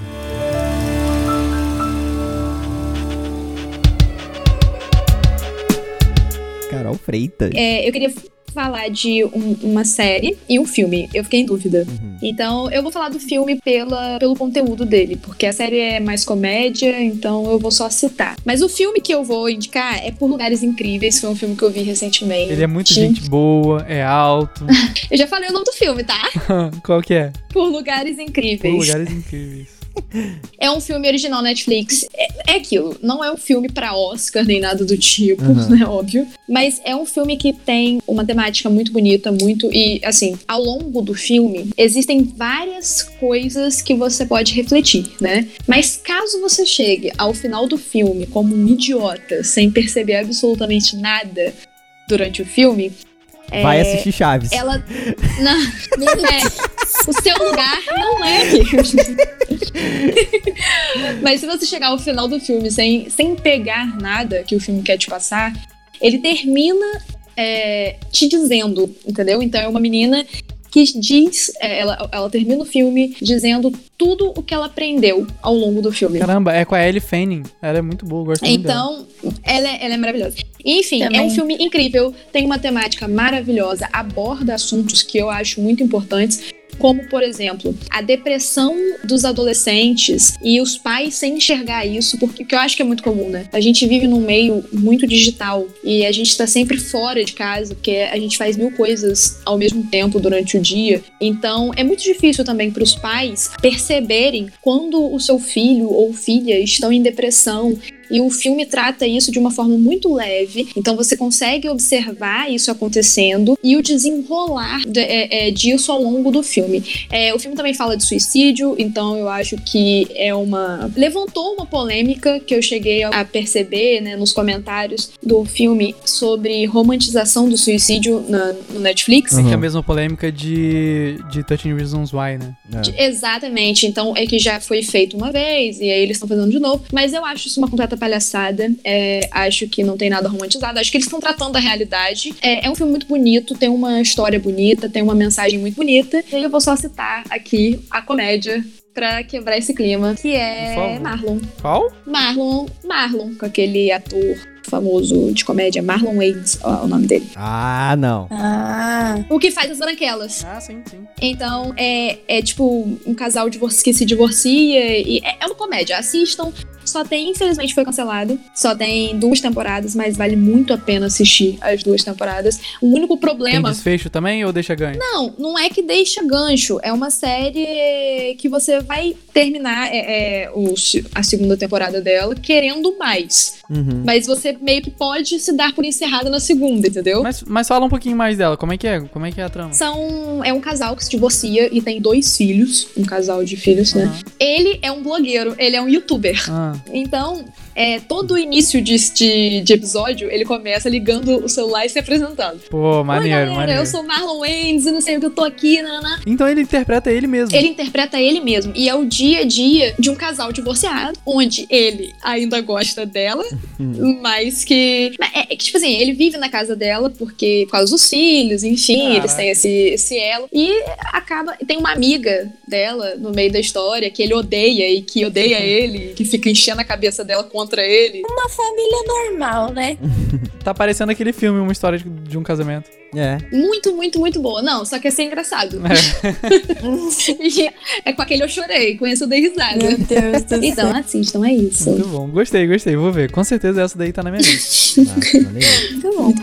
Carol Freitas. É, eu queria falar de um- uma série e um filme. Eu fiquei em dúvida. Uhum. Então, eu vou falar do filme pela, pelo conteúdo dele, porque a série é mais comédia, então eu vou só citar. Mas o filme que eu vou indicar é Por Lugares Incríveis, foi um filme que eu vi recentemente. Ele é muito gente boa, é alto. Eu já falei o nome do filme, tá? Qual que é? Por Lugares Por Incríveis. lugares incríveis. É um filme original Netflix. É, é aquilo, não é um filme pra Oscar nem nada do tipo, Uhum. né? Óbvio. Mas é um filme que tem uma temática muito bonita, muito. E, assim, ao longo do filme, existem várias coisas que você pode refletir, né? Mas caso você chegue ao final do filme como um idiota, sem perceber absolutamente nada durante o filme, Vai assistir Chaves. ela. Não, é, o seu lugar não é aqui. Mas se você chegar ao final do filme sem, sem pegar nada que o filme quer te passar, ele termina é, te dizendo, entendeu? Então é uma menina que diz, é, ela, ela termina o filme dizendo tudo o que ela aprendeu ao longo do filme. Caramba, é com a Ellie Fanning. Ela é muito boa, gosto. Então, ela é, ela é maravilhosa. Enfim, Também. é um filme incrível, tem uma temática maravilhosa, aborda assuntos que eu acho muito importantes. Como, por exemplo, a depressão dos adolescentes e os pais sem enxergar isso, porque que eu acho que é muito comum, né? A gente vive num meio muito digital e a gente tá sempre fora de casa, porque a gente faz mil coisas ao mesmo tempo durante o dia. Então, é muito difícil também para os pais perceberem quando o seu filho ou filha estão em depressão e o filme trata isso de uma forma muito leve, então você consegue observar isso acontecendo e o desenrolar de- é, é, disso ao longo do filme. É, o filme também fala de suicídio, então eu acho que é uma. levantou uma polêmica que eu cheguei a perceber né, nos comentários do filme sobre romantização do suicídio na- no Netflix. Que é a Uhum. mesma polêmica de, de 13 Reasons Why, né? É. Exatamente. Então é que já foi feito uma vez e aí eles estão fazendo de novo. Mas eu acho isso uma completa palhaçada. É, acho que não tem nada romantizado. Acho que eles estão tratando da realidade. É, é um filme muito bonito, tem uma história bonita, tem uma mensagem muito bonita. E eu vou só citar aqui a comédia pra quebrar esse clima, que é. Marlon. Qual? Marlon, Marlon, com aquele ator famoso de comédia, Marlon Wayans, ó, o nome dele. Ah, não. Ah, O que faz as branquelas. Ah, sim, sim. Então, é, é tipo um casal que se divorcia e é, é uma comédia. Assistam. Só tem, infelizmente foi cancelado. Só tem duas temporadas, mas vale muito a pena assistir as duas temporadas. O único Tem problema. desfecho também ou deixa ganho? Não, não é que deixa gancho. É uma série que você vai terminar é, é, o a segunda temporada dela querendo mais. Uhum. Mas você meio que pode se dar por encerrada na segunda, entendeu? Mas, mas fala um pouquinho mais dela. Como é que é? Como é que é a trama? São, é um casal que se divorcia e tem dois filhos. Um casal de filhos, né? Aham. Ele é um blogueiro, ele é um youtuber. Ah, Então, é, todo o início de, de, de episódio, ele começa ligando o celular e se apresentando. pô, Oi, maneiro, galera, maneiro. eu sou Marlon Waynes e não sei o que eu tô aqui, nananá. Então ele interpreta ele mesmo. Ele interpreta ele mesmo. E é o dia a dia de um casal divorciado, onde ele ainda gosta dela, mas que. É, é que, tipo assim, ele vive na casa dela porque por causa dos filhos, enfim, Caraca. eles têm esse, esse elo. E acaba. Tem uma amiga dela no meio da história que ele odeia e que odeia ele, que fica enchendo a cabeça dela contra ele. uma família normal, né? Tá parecendo aquele filme, uma história de, de um casamento. É. Muito, muito, muito boa. Não, só que é ser engraçado. E é com aquele eu chorei, com esse eu dei risada. Meu Deus do Então céu. assistam, é isso. Muito bom. Gostei, gostei. Vou ver. Com certeza essa daí tá na minha lista. Ah, valeu. Muito bom.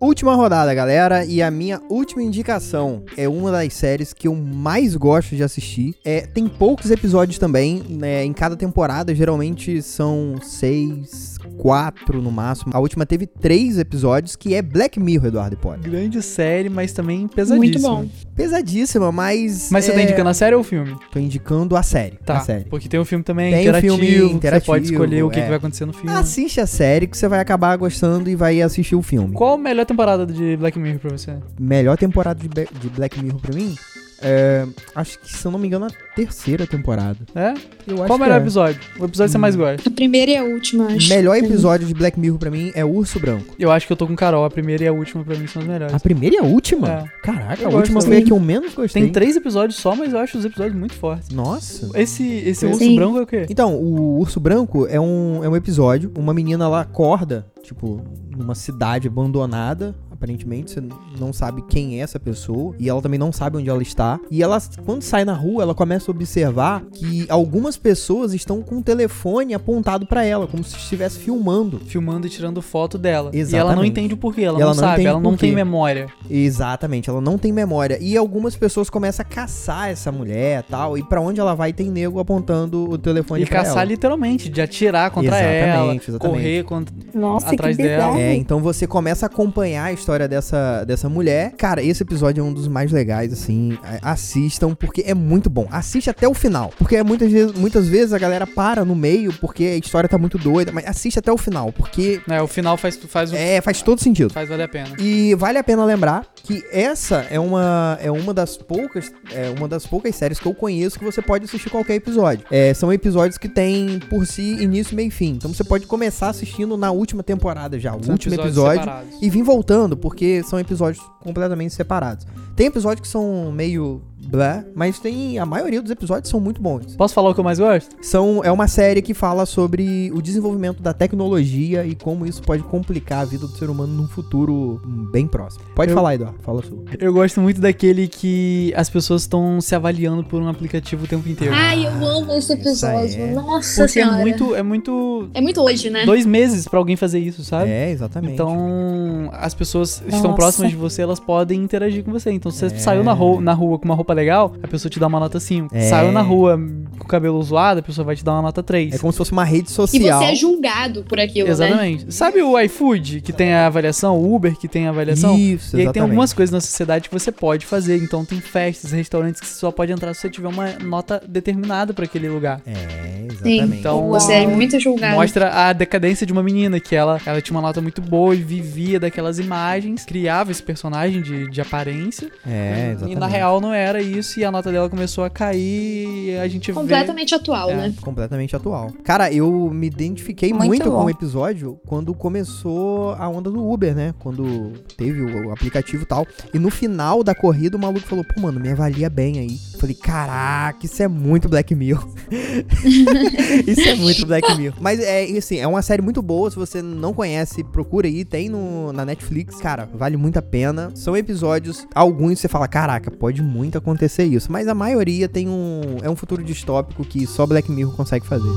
Última rodada, galera, e a minha última indicação é uma das séries que eu mais gosto de assistir. É, tem poucos episódios também, né? Em cada temporada, geralmente são seis, quatro no máximo. A última teve três episódios, que é Black Mirror, Eduardo Hipólito. Grande série, mas também pesadíssima. Muito bom. Pesadíssima, mas. Mas você tá é, indicando a série ou o filme? Tô indicando a série. Tá. A série. Porque tem um filme também Tem um interativo, filme que Você interativo, pode escolher o que, é. que vai acontecer no filme. Assiste a série que você vai acabar gostando e vai assistir o filme. Qual a melhor temporada de Black Mirror pra você? melhor temporada de, Be- de Black Mirror pra mim? É, acho que, se eu não me engano, a terceira temporada. É? Eu acho Qual o melhor é. episódio? O episódio que você mais gosta? A primeira e a última, acho. Melhor episódio de Black Mirror pra mim é o Urso Branco. Eu acho que eu tô com Carol. A primeira e a última pra mim são as melhores. A primeira e a última? É. Caraca, Eu a última foi a que eu menos gostei. Tem três episódios só, mas eu acho os episódios muito fortes. Nossa. Esse, esse Sim. urso branco é o quê? Então, o Urso Branco é um, é um episódio. Uma menina lá acorda, tipo, numa cidade abandonada. Aparentemente, você não sabe quem é essa pessoa. E ela também não sabe onde ela está. E ela, quando sai na rua, ela começa a observar que algumas pessoas estão com o telefone apontado pra ela, como se estivesse filmando. Filmando e tirando foto dela. E ela não Exatamente. entende o porquê, ela ela não não sabe, ela não tem memória. Exatamente, ela não tem memória. E algumas pessoas começam a caçar essa mulher tal. E pra onde ela vai, tem nego apontando o telefone E pra caçar ela. literalmente, de atirar contra ela, Exatamente, exatamente. correr contra... Nossa, Atrás que dela. É, então você começa a acompanhar a história dessa, dessa mulher. Cara, esse episódio é um dos mais legais, assim. Assistam, porque é muito bom. Assiste até o final. Porque é muitas vezes, muitas vezes a galera para no meio, porque a história tá muito doida. Mas assiste até o final, porque É, o final faz, faz, é, faz todo sentido. faz valer a pena. E vale a pena lembrar que essa é uma, é uma das poucas é uma das poucas séries que eu conheço que você pode assistir qualquer episódio. É, são episódios que têm por si início, meio e fim. Então você pode começar assistindo na última temporada já, o São último episódio separados. e vir voltando, porque são episódios completamente separados. Tem episódios que são meio blá, mas tem a maioria dos episódios são muito bons. Posso falar o que eu mais gosto? São, é uma série que fala sobre o desenvolvimento da tecnologia e como isso pode complicar a vida do ser humano num futuro bem próximo. Pode Eu- falar, Eduardo. Fala sua. Eu gosto muito daquele que as pessoas estão se avaliando por um aplicativo o tempo inteiro. Ai, eu amo esse episódio. é- Nossa Porque é senhora. muito, é muito... É muito hoje, né? Dois meses pra alguém fazer isso, sabe? É, exatamente. Então, as pessoas estão Nossa. próximas de você, elas podem interagir com você. Então, se você É. saiu na rua, na rua com uma roupa legal, a pessoa te dá uma nota 5. É. Saiu na rua com o cabelo zoado, a pessoa vai te dar uma nota 3. É como se fosse uma rede E social. você é julgado por aquilo, né? Exatamente. Sabe o iFood, que tem a avaliação, o Uber, que tem a avaliação? Isso, E aí exatamente. tem algumas coisas na sociedade que você pode fazer. Então tem festas, restaurantes que você só pode entrar se você tiver uma nota determinada pra aquele lugar. É, Sim. exatamente. Então, Você é muito julgado. Mostra a decadência de uma menina, que ela, ela tinha uma nota muito boa e vivia daquelas imagens, criava esse personagem de, de aparência. É, exatamente. E na real não era isso, e a nota dela começou a cair e a gente vê. Completamente atual, É. né? Completamente atual. Cara, eu me identifiquei Muito muito, com o episódio quando começou a onda do Uber, né? Quando teve o, aplicativo e tal. E no final da corrida, o maluco falou: pô, mano, me avalia bem aí. Falei, caraca, isso é muito Black Mirror. isso é muito Black Mirror. Mas é assim, é uma série muito boa. Se você não conhece, procura aí. Tem no, na Netflix. Cara, vale muito a pena. São episódios, alguns você fala, caraca, pode muito acontecer isso. Mas a maioria tem um. É um futuro distópico que só Black Mirror consegue fazer.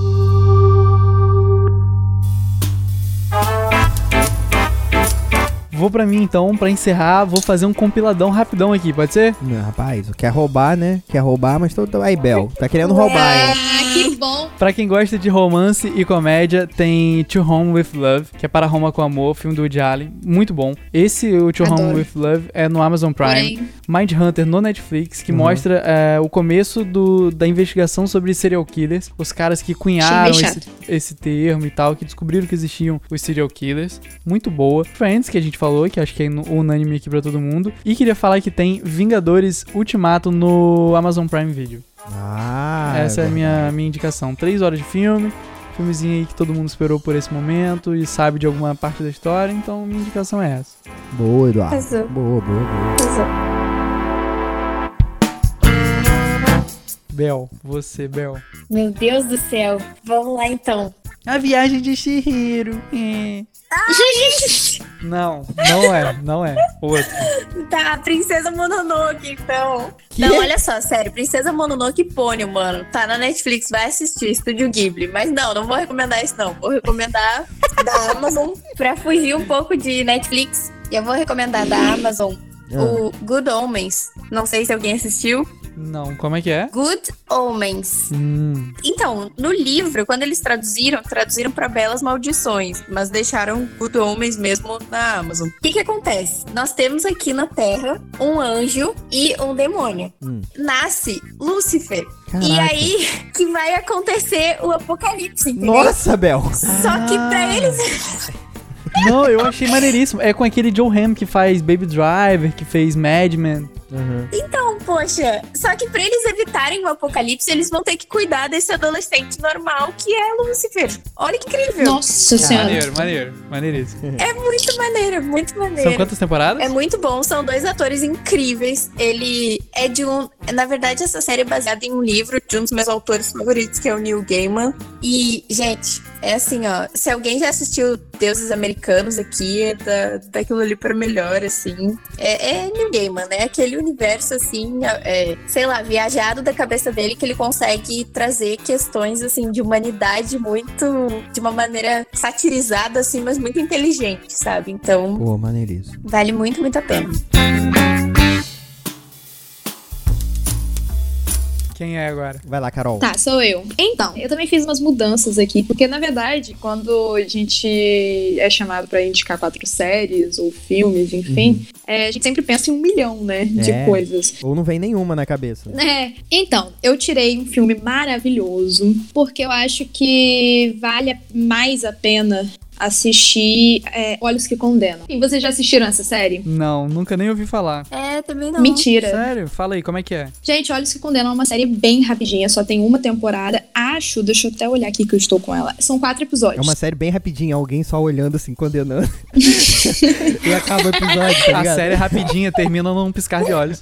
Vou pra mim então, pra encerrar, vou fazer um compiladão rapidão aqui, pode ser? Não, rapaz, quer roubar, né? Quer roubar, mas tô. tô- Aí, Bel, tá querendo roubar, hein? Bom. Pra quem gosta de romance e comédia, tem To Home with Love, que é Para Roma com Amor, filme do Woody Allen, muito bom. Esse, o To Home Adoro. with Love, é no Amazon Prime. Porém, Mindhunter no Netflix, que Uhum. mostra é, o começo do- da investigação sobre serial killers, os caras que cunharam esse, esse termo e tal, que descobriram que existiam os serial killers. Muito boa. Friends, que a gente falou, que acho que é unânime aqui pra todo mundo. E queria falar que tem Vingadores Ultimato no Amazon Prime Video. Ah. Essa é a verdade. minha, minha indicação. Três horas de filme. Filmezinho aí que todo mundo esperou por esse momento e sabe de alguma parte da história, então minha indicação é essa. Boa, Eduardo. Boa, boa, boa. Bel, você, Bel. Meu Deus do céu. Vamos lá então. A viagem de Shihiro. É. Não, não é, não é. Outro. Tá, Princesa Mononoke, então. Que? Não, olha só, sério, Princesa Mononoke Pônio, mano. Tá na Netflix, vai assistir, Estúdio Ghibli. Mas não, não vou recomendar isso, não. Vou recomendar da Amazon pra fugir um pouco de Netflix. E eu vou recomendar da Amazon Ah. o Good Omens. Não sei se alguém assistiu. Não, como é que é? Good Omens. Hum, Então, no livro, quando eles traduziram, traduziram para Belas Maldições, mas deixaram Good Homens mesmo na Amazon. O que que acontece? Nós temos aqui na Terra um anjo e um demônio. Hum. Nasce Lúcifer. E Caraca. aí que vai acontecer o apocalipse, entendeu? Nossa, Bel. Só que pra eles Não, eu achei maneiríssimo. É com aquele Joe Ham que faz Baby Driver, que fez Mad Men. Uhum. Então, poxa, só que pra eles evitarem o apocalipse, eles vão ter que cuidar desse adolescente normal que é Lúcifer. Olha que incrível. Nossa senhora. Maneiro, maneiro, maneiríssimo. É muito maneiro, é muito maneiro. São quantas temporadas? É muito bom, são dois atores incríveis. Ele é de um. Na verdade, essa série é baseada em um livro de um dos meus autores favoritos, que é o Neil Gaiman. E, gente, é assim, ó. Se alguém já assistiu Deuses Americanos aqui, é da, daquilo ali pra melhor, assim. É, é Neil Gaiman, né? Aquele universo, assim, é, sei lá, viajado da cabeça dele, que ele consegue trazer questões, assim, de humanidade muito. de uma maneira satirizada, assim, mas muito inteligente, sabe? Então. Pô, maneiríssimo. Vale muito, muito a pena. Quem é agora? Vai lá, Carol. Tá, sou eu. Então, eu também fiz umas mudanças aqui, porque na verdade, quando a gente é chamado pra indicar quatro séries ou filmes, enfim, é, a gente sempre pensa em um milhão, né, de É. coisas. Ou não vem nenhuma na cabeça. É, então, eu tirei um filme maravilhoso, porque eu acho que vale mais a pena assistir é, Olhos que Condenam. E vocês já assistiram essa série? Não, nunca nem ouvi falar. É, também não. Mentira. Sério? Fala aí, como é que é? Gente, Olhos que Condenam é uma série bem rapidinha, só tem uma temporada. Acho, deixa eu até olhar aqui que eu estou com ela. São quatro É episódios. uma série bem rapidinha, alguém só olhando assim, condenando. e acaba o episódio, tá A série é rapidinha termina num piscar de olhos.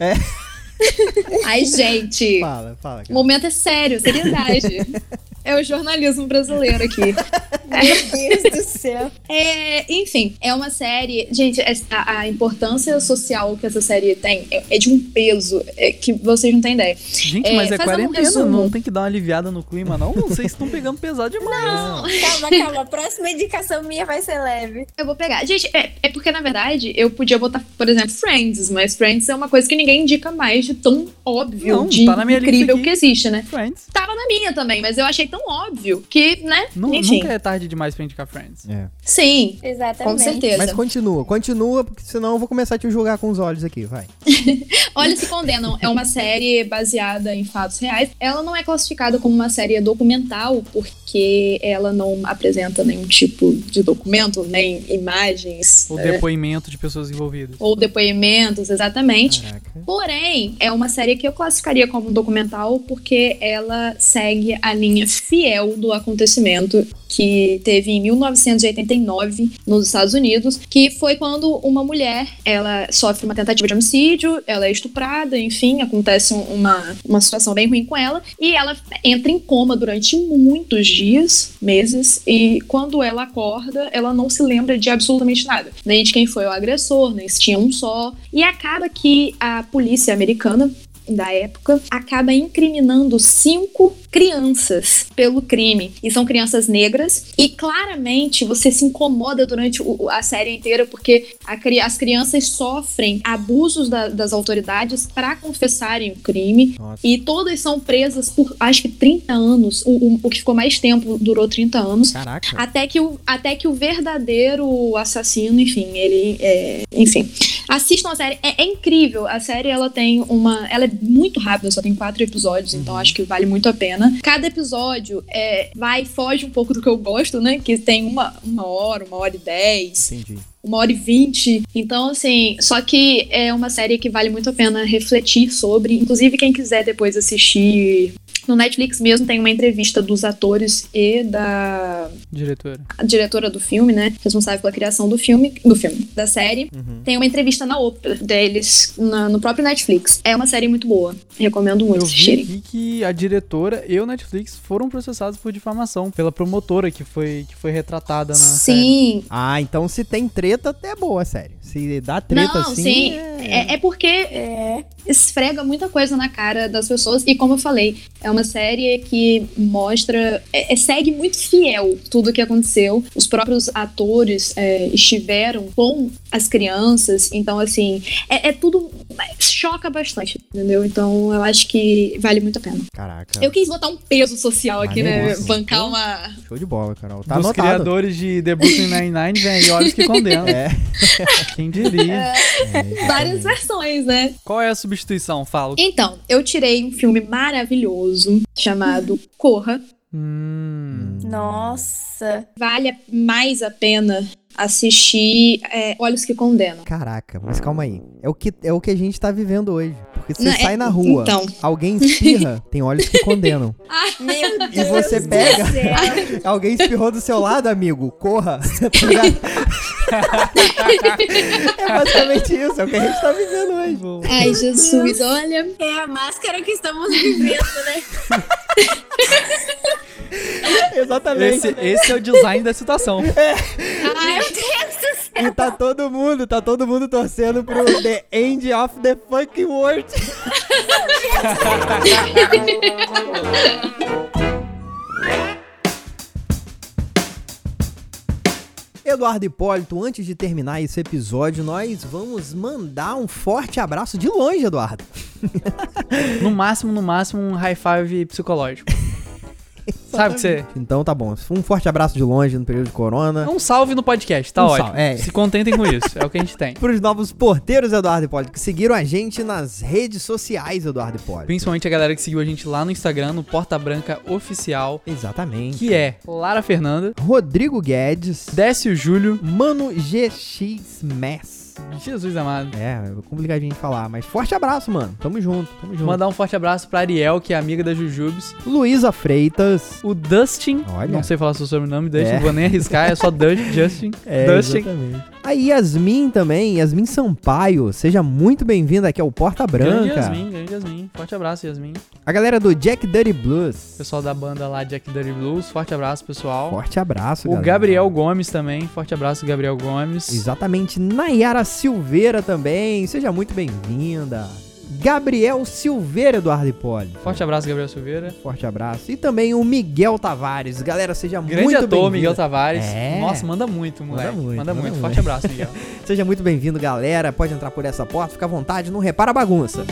Ai, gente. Fala, fala. O Cara. momento é sério, seriedade. é o jornalismo brasileiro aqui. Meu Deus do céu. É, enfim, é uma série. Gente, essa- a, a importância social que essa série tem é, é de um peso é, que vocês não têm ideia. Gente, É, mas é quarentena, não tem que dar uma aliviada no clima, não? Vocês estão pegando pesado demais. Não. Calma, calma. A próxima indicação minha vai ser leve. Eu vou pegar. Gente, é, é porque, na verdade, eu podia botar, por exemplo, Friends, mas Friends é uma coisa que ninguém indica mais de tão óbvio, Não, de tá na minha lista incrível que existe, né? Friends. Tava na minha também, mas eu achei tão óbvio que, né? Enfim. nunca é tarde demais pra indicar Friends. É. Sim, Exatamente. com certeza. Mas continua, continua, porque senão eu vou começar a te julgar com os olhos aqui, vai. Olha se condenam. É uma série baseada em fatos reais. Ela não é classificada como uma série documental porque ela não apresenta nenhum tipo de documento, nem imagens O é, depoimento de pessoas envolvidas. ou depoimentos, exatamente. Caraca. Porém, é uma série que eu classificaria como documental porque ela segue a linha fiel do acontecimento que teve em 1989 nos Estados Unidos, que foi quando uma mulher, ela sofre uma tentativa de homicídio, ela é estuprada, enfim, acontece uma, uma situação bem ruim com ela, e ela entra em coma durante muitos dias, meses, e quando ela acorda, ela não se lembra de absolutamente nada, nem de quem foi o agressor, nem se tinha um só, e acaba que a polícia americana da época acaba incriminando cinco crianças pelo crime. E são crianças negras. E claramente você se incomoda durante o, a série inteira porque a, as crianças sofrem abusos da, das autoridades para confessarem o crime. Nossa. E todas são presas por acho que 30 anos. O, o, o, que ficou mais tempo durou 30 anos. Caraca. Até que o, até que o verdadeiro assassino, enfim, ele. É, enfim. Assistam a série. É, é, incrível. A série ela tem uma. Ela é muito rápida, só tem quatro episódios, então uhum. acho que vale muito a pena. Cada episódio é, vai foge um pouco do que eu gosto, né? Que tem uma, uma hora, uma hora e dez. Entendi uma hora e vinte. Então, assim, só que é uma série que vale muito a pena refletir sobre. Inclusive, quem quiser depois assistir no Netflix mesmo tem uma entrevista dos atores e da diretora, a diretora do filme, né, responsável pela criação do filme, do filme, da série. Uhum. Tem uma entrevista na Oprah deles na, no próprio Netflix. É uma série muito boa. Recomendo muito Eu vi aqui que a diretora e o Netflix foram processados por difamação pela promotora que foi que foi retratada na Sim. Série. Ah, então se tem treta, até é boa a série. Se dá treta Não, assim. Sim. É... É, é porque é, esfrega muita coisa na cara das pessoas. E como eu falei, é uma série que mostra. É, é segue muito fiel tudo o que aconteceu. Os próprios atores é, estiveram com as crianças. Então, assim, é, é, tudo. choca bastante, entendeu? Então, eu acho que vale muito a pena. Caraca. Eu quis botar um peso social aqui, né? Bancar uma. Show de bola, Carol. Tá Dos anotado. criadores de The Brooklyn Nine-Nine, vem e olhos que condenam. É. Quem diria? É, várias versões, né? Qual é a substituição? Fala. Então, eu tirei um filme maravilhoso chamado Corra. Hum. Nossa. Vale mais a pena assistir é, Olhos que Condenam. Caraca, mas calma aí. É o que, é o que a gente tá vivendo hoje. Porque você Não, sai é, na rua, então. alguém espirra, tem olhos que condenam. Ai, meu Deus E você do pega, céu. alguém espirrou do seu lado, amigo, corra. É basicamente isso, é o que a gente tá vivendo hoje. Ai, Jesus, olha. É a máscara que estamos vivendo, né? Exatamente. Esse, esse é o design da situação. Ai, Meu Deus do céu. E tá todo mundo, tá todo mundo torcendo pro The End of the Fucking World. Eduardo Hipólito, antes de terminar esse episódio, nós vamos mandar um forte abraço de longe, Eduardo. No máximo, no máximo, um high five psicológico. Sabe o que você. Então tá bom. Um forte abraço de longe no período de corona. Um salve no podcast, tá Um ótimo. salve, é. Se contentem com isso, é o que a gente tem. Para os novos porteiros, Eduardo Hipólito, que seguiram a gente nas redes sociais, Eduardo Hipólito. Principalmente a galera que seguiu a gente lá no Instagram, no Porta Branca Oficial, Exatamente. que é Lara Fernanda, Rodrigo Guedes, Décio Júlio, Mano GX Mess. Jesus amado. É, é complicadinho de falar, mas forte abraço, mano. Tamo junto, tamo junto. Mandar um forte abraço pra Ariel, que é amiga da Jujubes. Luísa Freitas. O Dustin, Olha. não sei falar seu sobrenome, Dustin, É. não vou nem arriscar, é só Dustin. É, Dustin. exatamente. A Yasmin também, Yasmin Sampaio. Seja muito bem-vinda aqui ao Porta Grande Branca. Yasmin, grande Yasmin. Forte abraço, Yasmin. A galera do Jack Dirty Blues. Pessoal da banda lá, Jack Dirty Blues, forte abraço, pessoal. Forte abraço, o galera. Gabriel Gomes também, forte abraço, Gabriel Gomes. Exatamente. Nayara Silveira também. Seja muito bem-vinda. Gabriel Silveira, Eduardo Hipólito. Forte abraço, Gabriel Silveira. Forte abraço. E também o Miguel Tavares. Galera, seja Grande muito ator, bem-vindo. Miguel Tavares. É. Nossa, manda muito, moleque. muito, Manda, manda muito. muito. Forte abraço, Miguel. Seja muito bem-vindo, galera. Pode entrar por essa porta, fica à vontade, não repara a bagunça.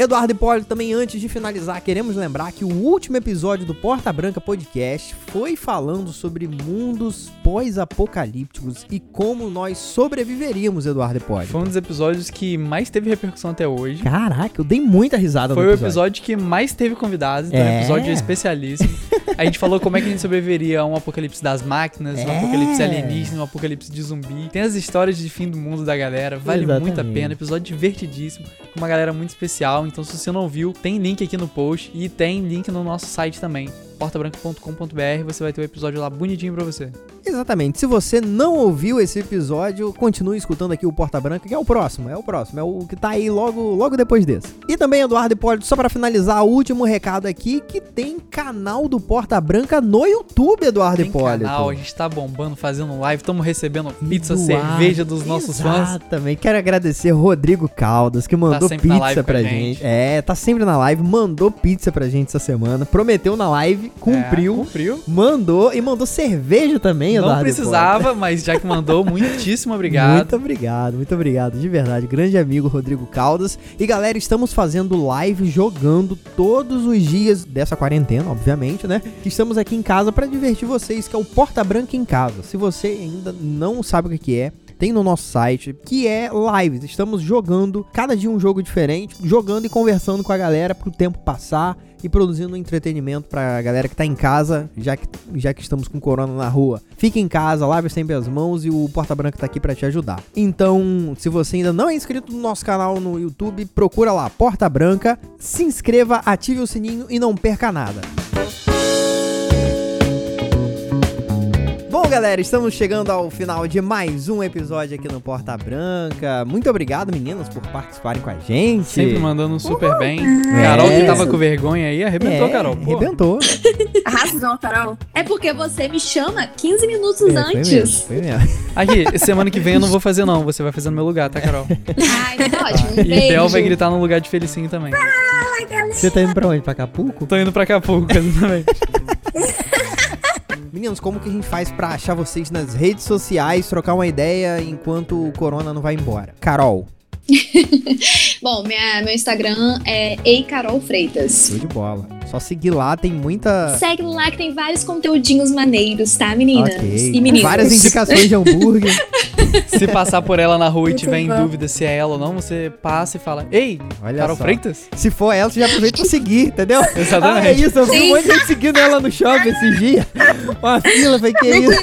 Eduardo Hipólito, também antes de finalizar, queremos lembrar que o último episódio do Porta Branca Podcast foi falando sobre mundos pós-apocalípticos e como nós sobreviveríamos, Eduardo Hipólito. Foi um dos episódios que mais teve repercussão até hoje. Caraca, eu dei muita risada Foi no o episódio. episódio que mais teve convidados, então É. é um episódio especialíssimo. A gente falou como é que a gente sobreviveria a um apocalipse das máquinas, um É. apocalipse alienígena, um apocalipse de zumbi. Tem as histórias de fim do mundo da galera, vale Exatamente. muito a pena. Episódio divertidíssimo, com uma galera muito especial. Então, se você não viu, tem link aqui no post e tem link no nosso site também. portabranca.com.br, você vai ter o episódio lá bonitinho pra você. Exatamente. Se você não ouviu esse episódio, continue escutando aqui o Porta Branca, que é o próximo, é o próximo, é o que tá aí logo, logo depois desse. E também, Eduardo Hipólito, só pra finalizar, o último recado aqui, que tem canal do Porta Branca no YouTube, Eduardo Tem Hipólito. canal, a gente tá bombando, fazendo live, estamos recebendo pizza, Eduardo, cerveja dos nossos fãs. Exatamente. Quero agradecer Rodrigo Caldas, que mandou sempre na pizza pra gente. gente. É, tá sempre na live, mandou pizza pra gente essa semana, prometeu na live, cumpriu. É, cumpriu. Mandou e mandou cerveja também, Eduardo. Não precisava, mas já que mandou, muitíssimo obrigado. Muito obrigado, muito obrigado, de verdade. Grande amigo Rodrigo Caldas. E galera, estamos fazendo live jogando todos os dias dessa quarentena, obviamente, né? Que estamos aqui em casa para divertir vocês, que é o Porta Branca em Casa. Se você ainda não sabe o que é, tem no nosso site, que é lives. Estamos jogando cada dia um jogo diferente, jogando e conversando com a galera pro tempo passar e produzindo entretenimento pra galera que tá em casa, já que, já que estamos com corona na rua. Fique em casa, lave sempre as mãos e o Porta Branca tá aqui pra te ajudar. Então, se você ainda não é inscrito no nosso canal no YouTube, procura lá Porta Branca, se inscreva, ative o sininho e não perca nada. Bom, galera, estamos chegando ao final de mais um episódio aqui no Porta Branca. Muito obrigado, meninas, por participarem com a gente. Sempre mandando super bem. É. Carol que tava com vergonha aí, arrebentou, É, Carol. Pô. Arrebentou. Arrasou, Carol. É porque você me chama 15 minutos É, foi mesmo, antes. foi mesmo. Aqui, semana que vem eu não vou fazer não, você vai fazer no meu lugar, tá, Carol? Ai, tá ótimo. Um E Bel vai gritar no lugar de Felicinho também. Você tá indo pra onde? Pra Acapulco? Tô indo pra Acapulco, exatamente. Meninos, como que a gente faz pra achar vocês nas redes sociais, trocar uma ideia enquanto o corona não vai embora? Carol, Bom, minha, meu Instagram é eicarolfreitas. show de bola. Só seguir lá, tem muita... Segue lá que tem vários conteúdinos maneiros, tá, meninas Ok. e meninos? Várias indicações de hambúrguer. Se passar por ela na rua e tiver em dúvida se é ela ou não, você passa e fala: Ei, Olha Carol só. Freitas? Se for ela, você já aproveita pra seguir, entendeu? Exatamente. Ah, é isso, eu vi um monte de gente seguindo ela no shopping esses dias. Uma fila, foi que Nem isso?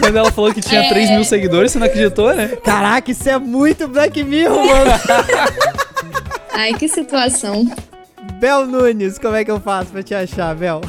Quando ela falou que tinha É. 3 mil seguidores, você não acreditou, né? Caraca, isso é muito Black Mirror, mano. Ai, que situação. Bel Nunes, como é que eu faço pra te achar, Bel?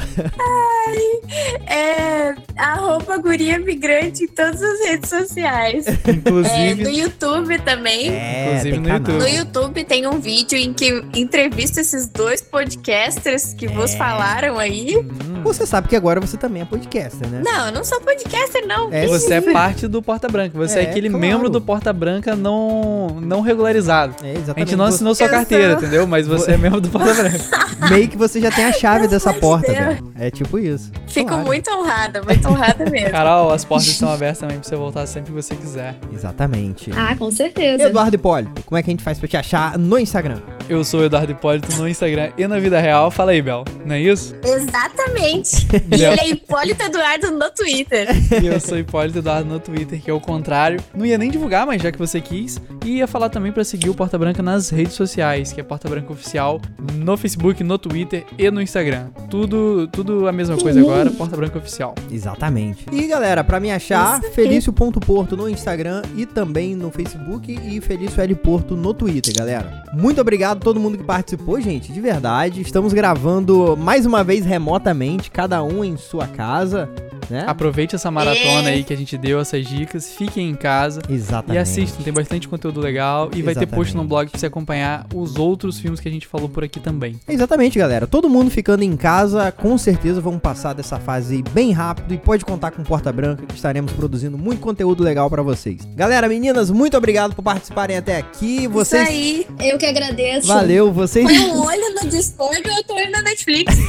É arroba guria migrante em todas as redes sociais. É, Inclusive, no YouTube também. Inclusive tem no canal. No YouTube tem um vídeo em que entrevisto esses dois podcasters que vos falaram aí. hum, Você sabe que agora você também é podcaster, né? Não, eu não sou podcaster, não. É, você é parte do Porta Branca. Você é, É, aquele claro. membro do Porta Branca não, não regularizado. É, A exatamente. gente não assinou sua Eu carteira, sou. entendeu? Mas você é membro do Porta Branca. Meio que você já tem a chave dessa de porta, velho. É tipo isso. Fico Claro. muito honrada, muito honrada mesmo. Carol, as portas estão abertas também pra você voltar sempre que você quiser. Exatamente. Ah, com certeza. Eduardo Hipólito, como é que a gente faz pra te achar no Instagram? Eu sou o Eduardo Hipólito no Instagram e na vida real. Fala aí, Bel. Não é isso? Exatamente. E ele é Hipólito Eduardo no Twitter. E eu sou Hipólito Eduardo no Twitter, que é o contrário. Não ia nem divulgar, mas já que você quis. E ia falar também pra seguir o Porta Branca nas redes sociais, que é Porta Branca Oficial, no Facebook, no Twitter e no Instagram. Tudo, tudo a mesma coisa agora, Porta Branca Oficial. Exatamente. E galera, pra me achar. Felício.porto no Instagram e também no Facebook e Felício L Porto no Twitter, galera. Muito obrigado a todo mundo que participou, gente, de verdade. Estamos gravando mais uma vez remotamente, cada um em sua casa, né? Aproveite essa maratona É. aí que a gente deu, essas dicas. Fiquem em casa. Exatamente. E assistam, tem bastante conteúdo legal. E vai ter post no Exatamente. blog pra você acompanhar os outros filmes que a gente falou por aqui também. Exatamente, galera. Todo mundo ficando em casa, com certeza vamos passar dessa fase aí bem rápido e pode contar com Porta Branca que estaremos produzindo muito conteúdo legal pra vocês. Galera, meninas, muito obrigado por participarem até aqui. Vocês Isso aí. Eu que agradeço. Valeu, vocês Põe um olho no Discord e outro olho na Netflix.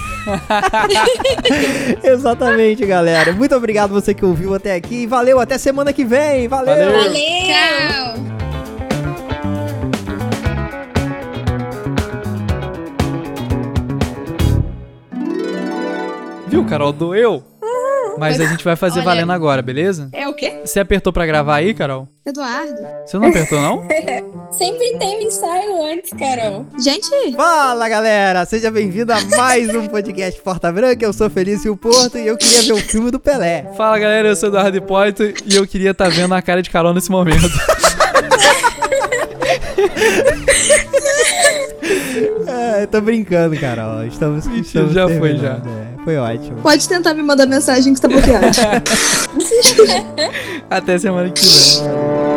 Exatamente, galera. Muito obrigado você que ouviu até aqui. Valeu, até semana que vem. Valeu. Valeu. Valeu! Tchau. Viu, Carol? Doeu. Mas a gente vai fazer Olha- valendo agora, beleza? É o quê? Você apertou pra gravar aí, Carol? Eduardo. Você não apertou, não? Sempre tem ensaio antes, Carol. Gente, Fala, galera. Seja bem-vindo a mais um podcast Porta Branca. Eu sou Felício Porto e eu queria ver o filme do Pelé. Fala, galera. Eu sou Eduardo Hipólito e eu queria estar vendo a cara de Carol nesse momento. Eu tô brincando, Carol. Estamos, estamos já foi, terminando, é. Foi ótimo. Pode tentar me mandar mensagem que está bloqueado. Até semana que vem.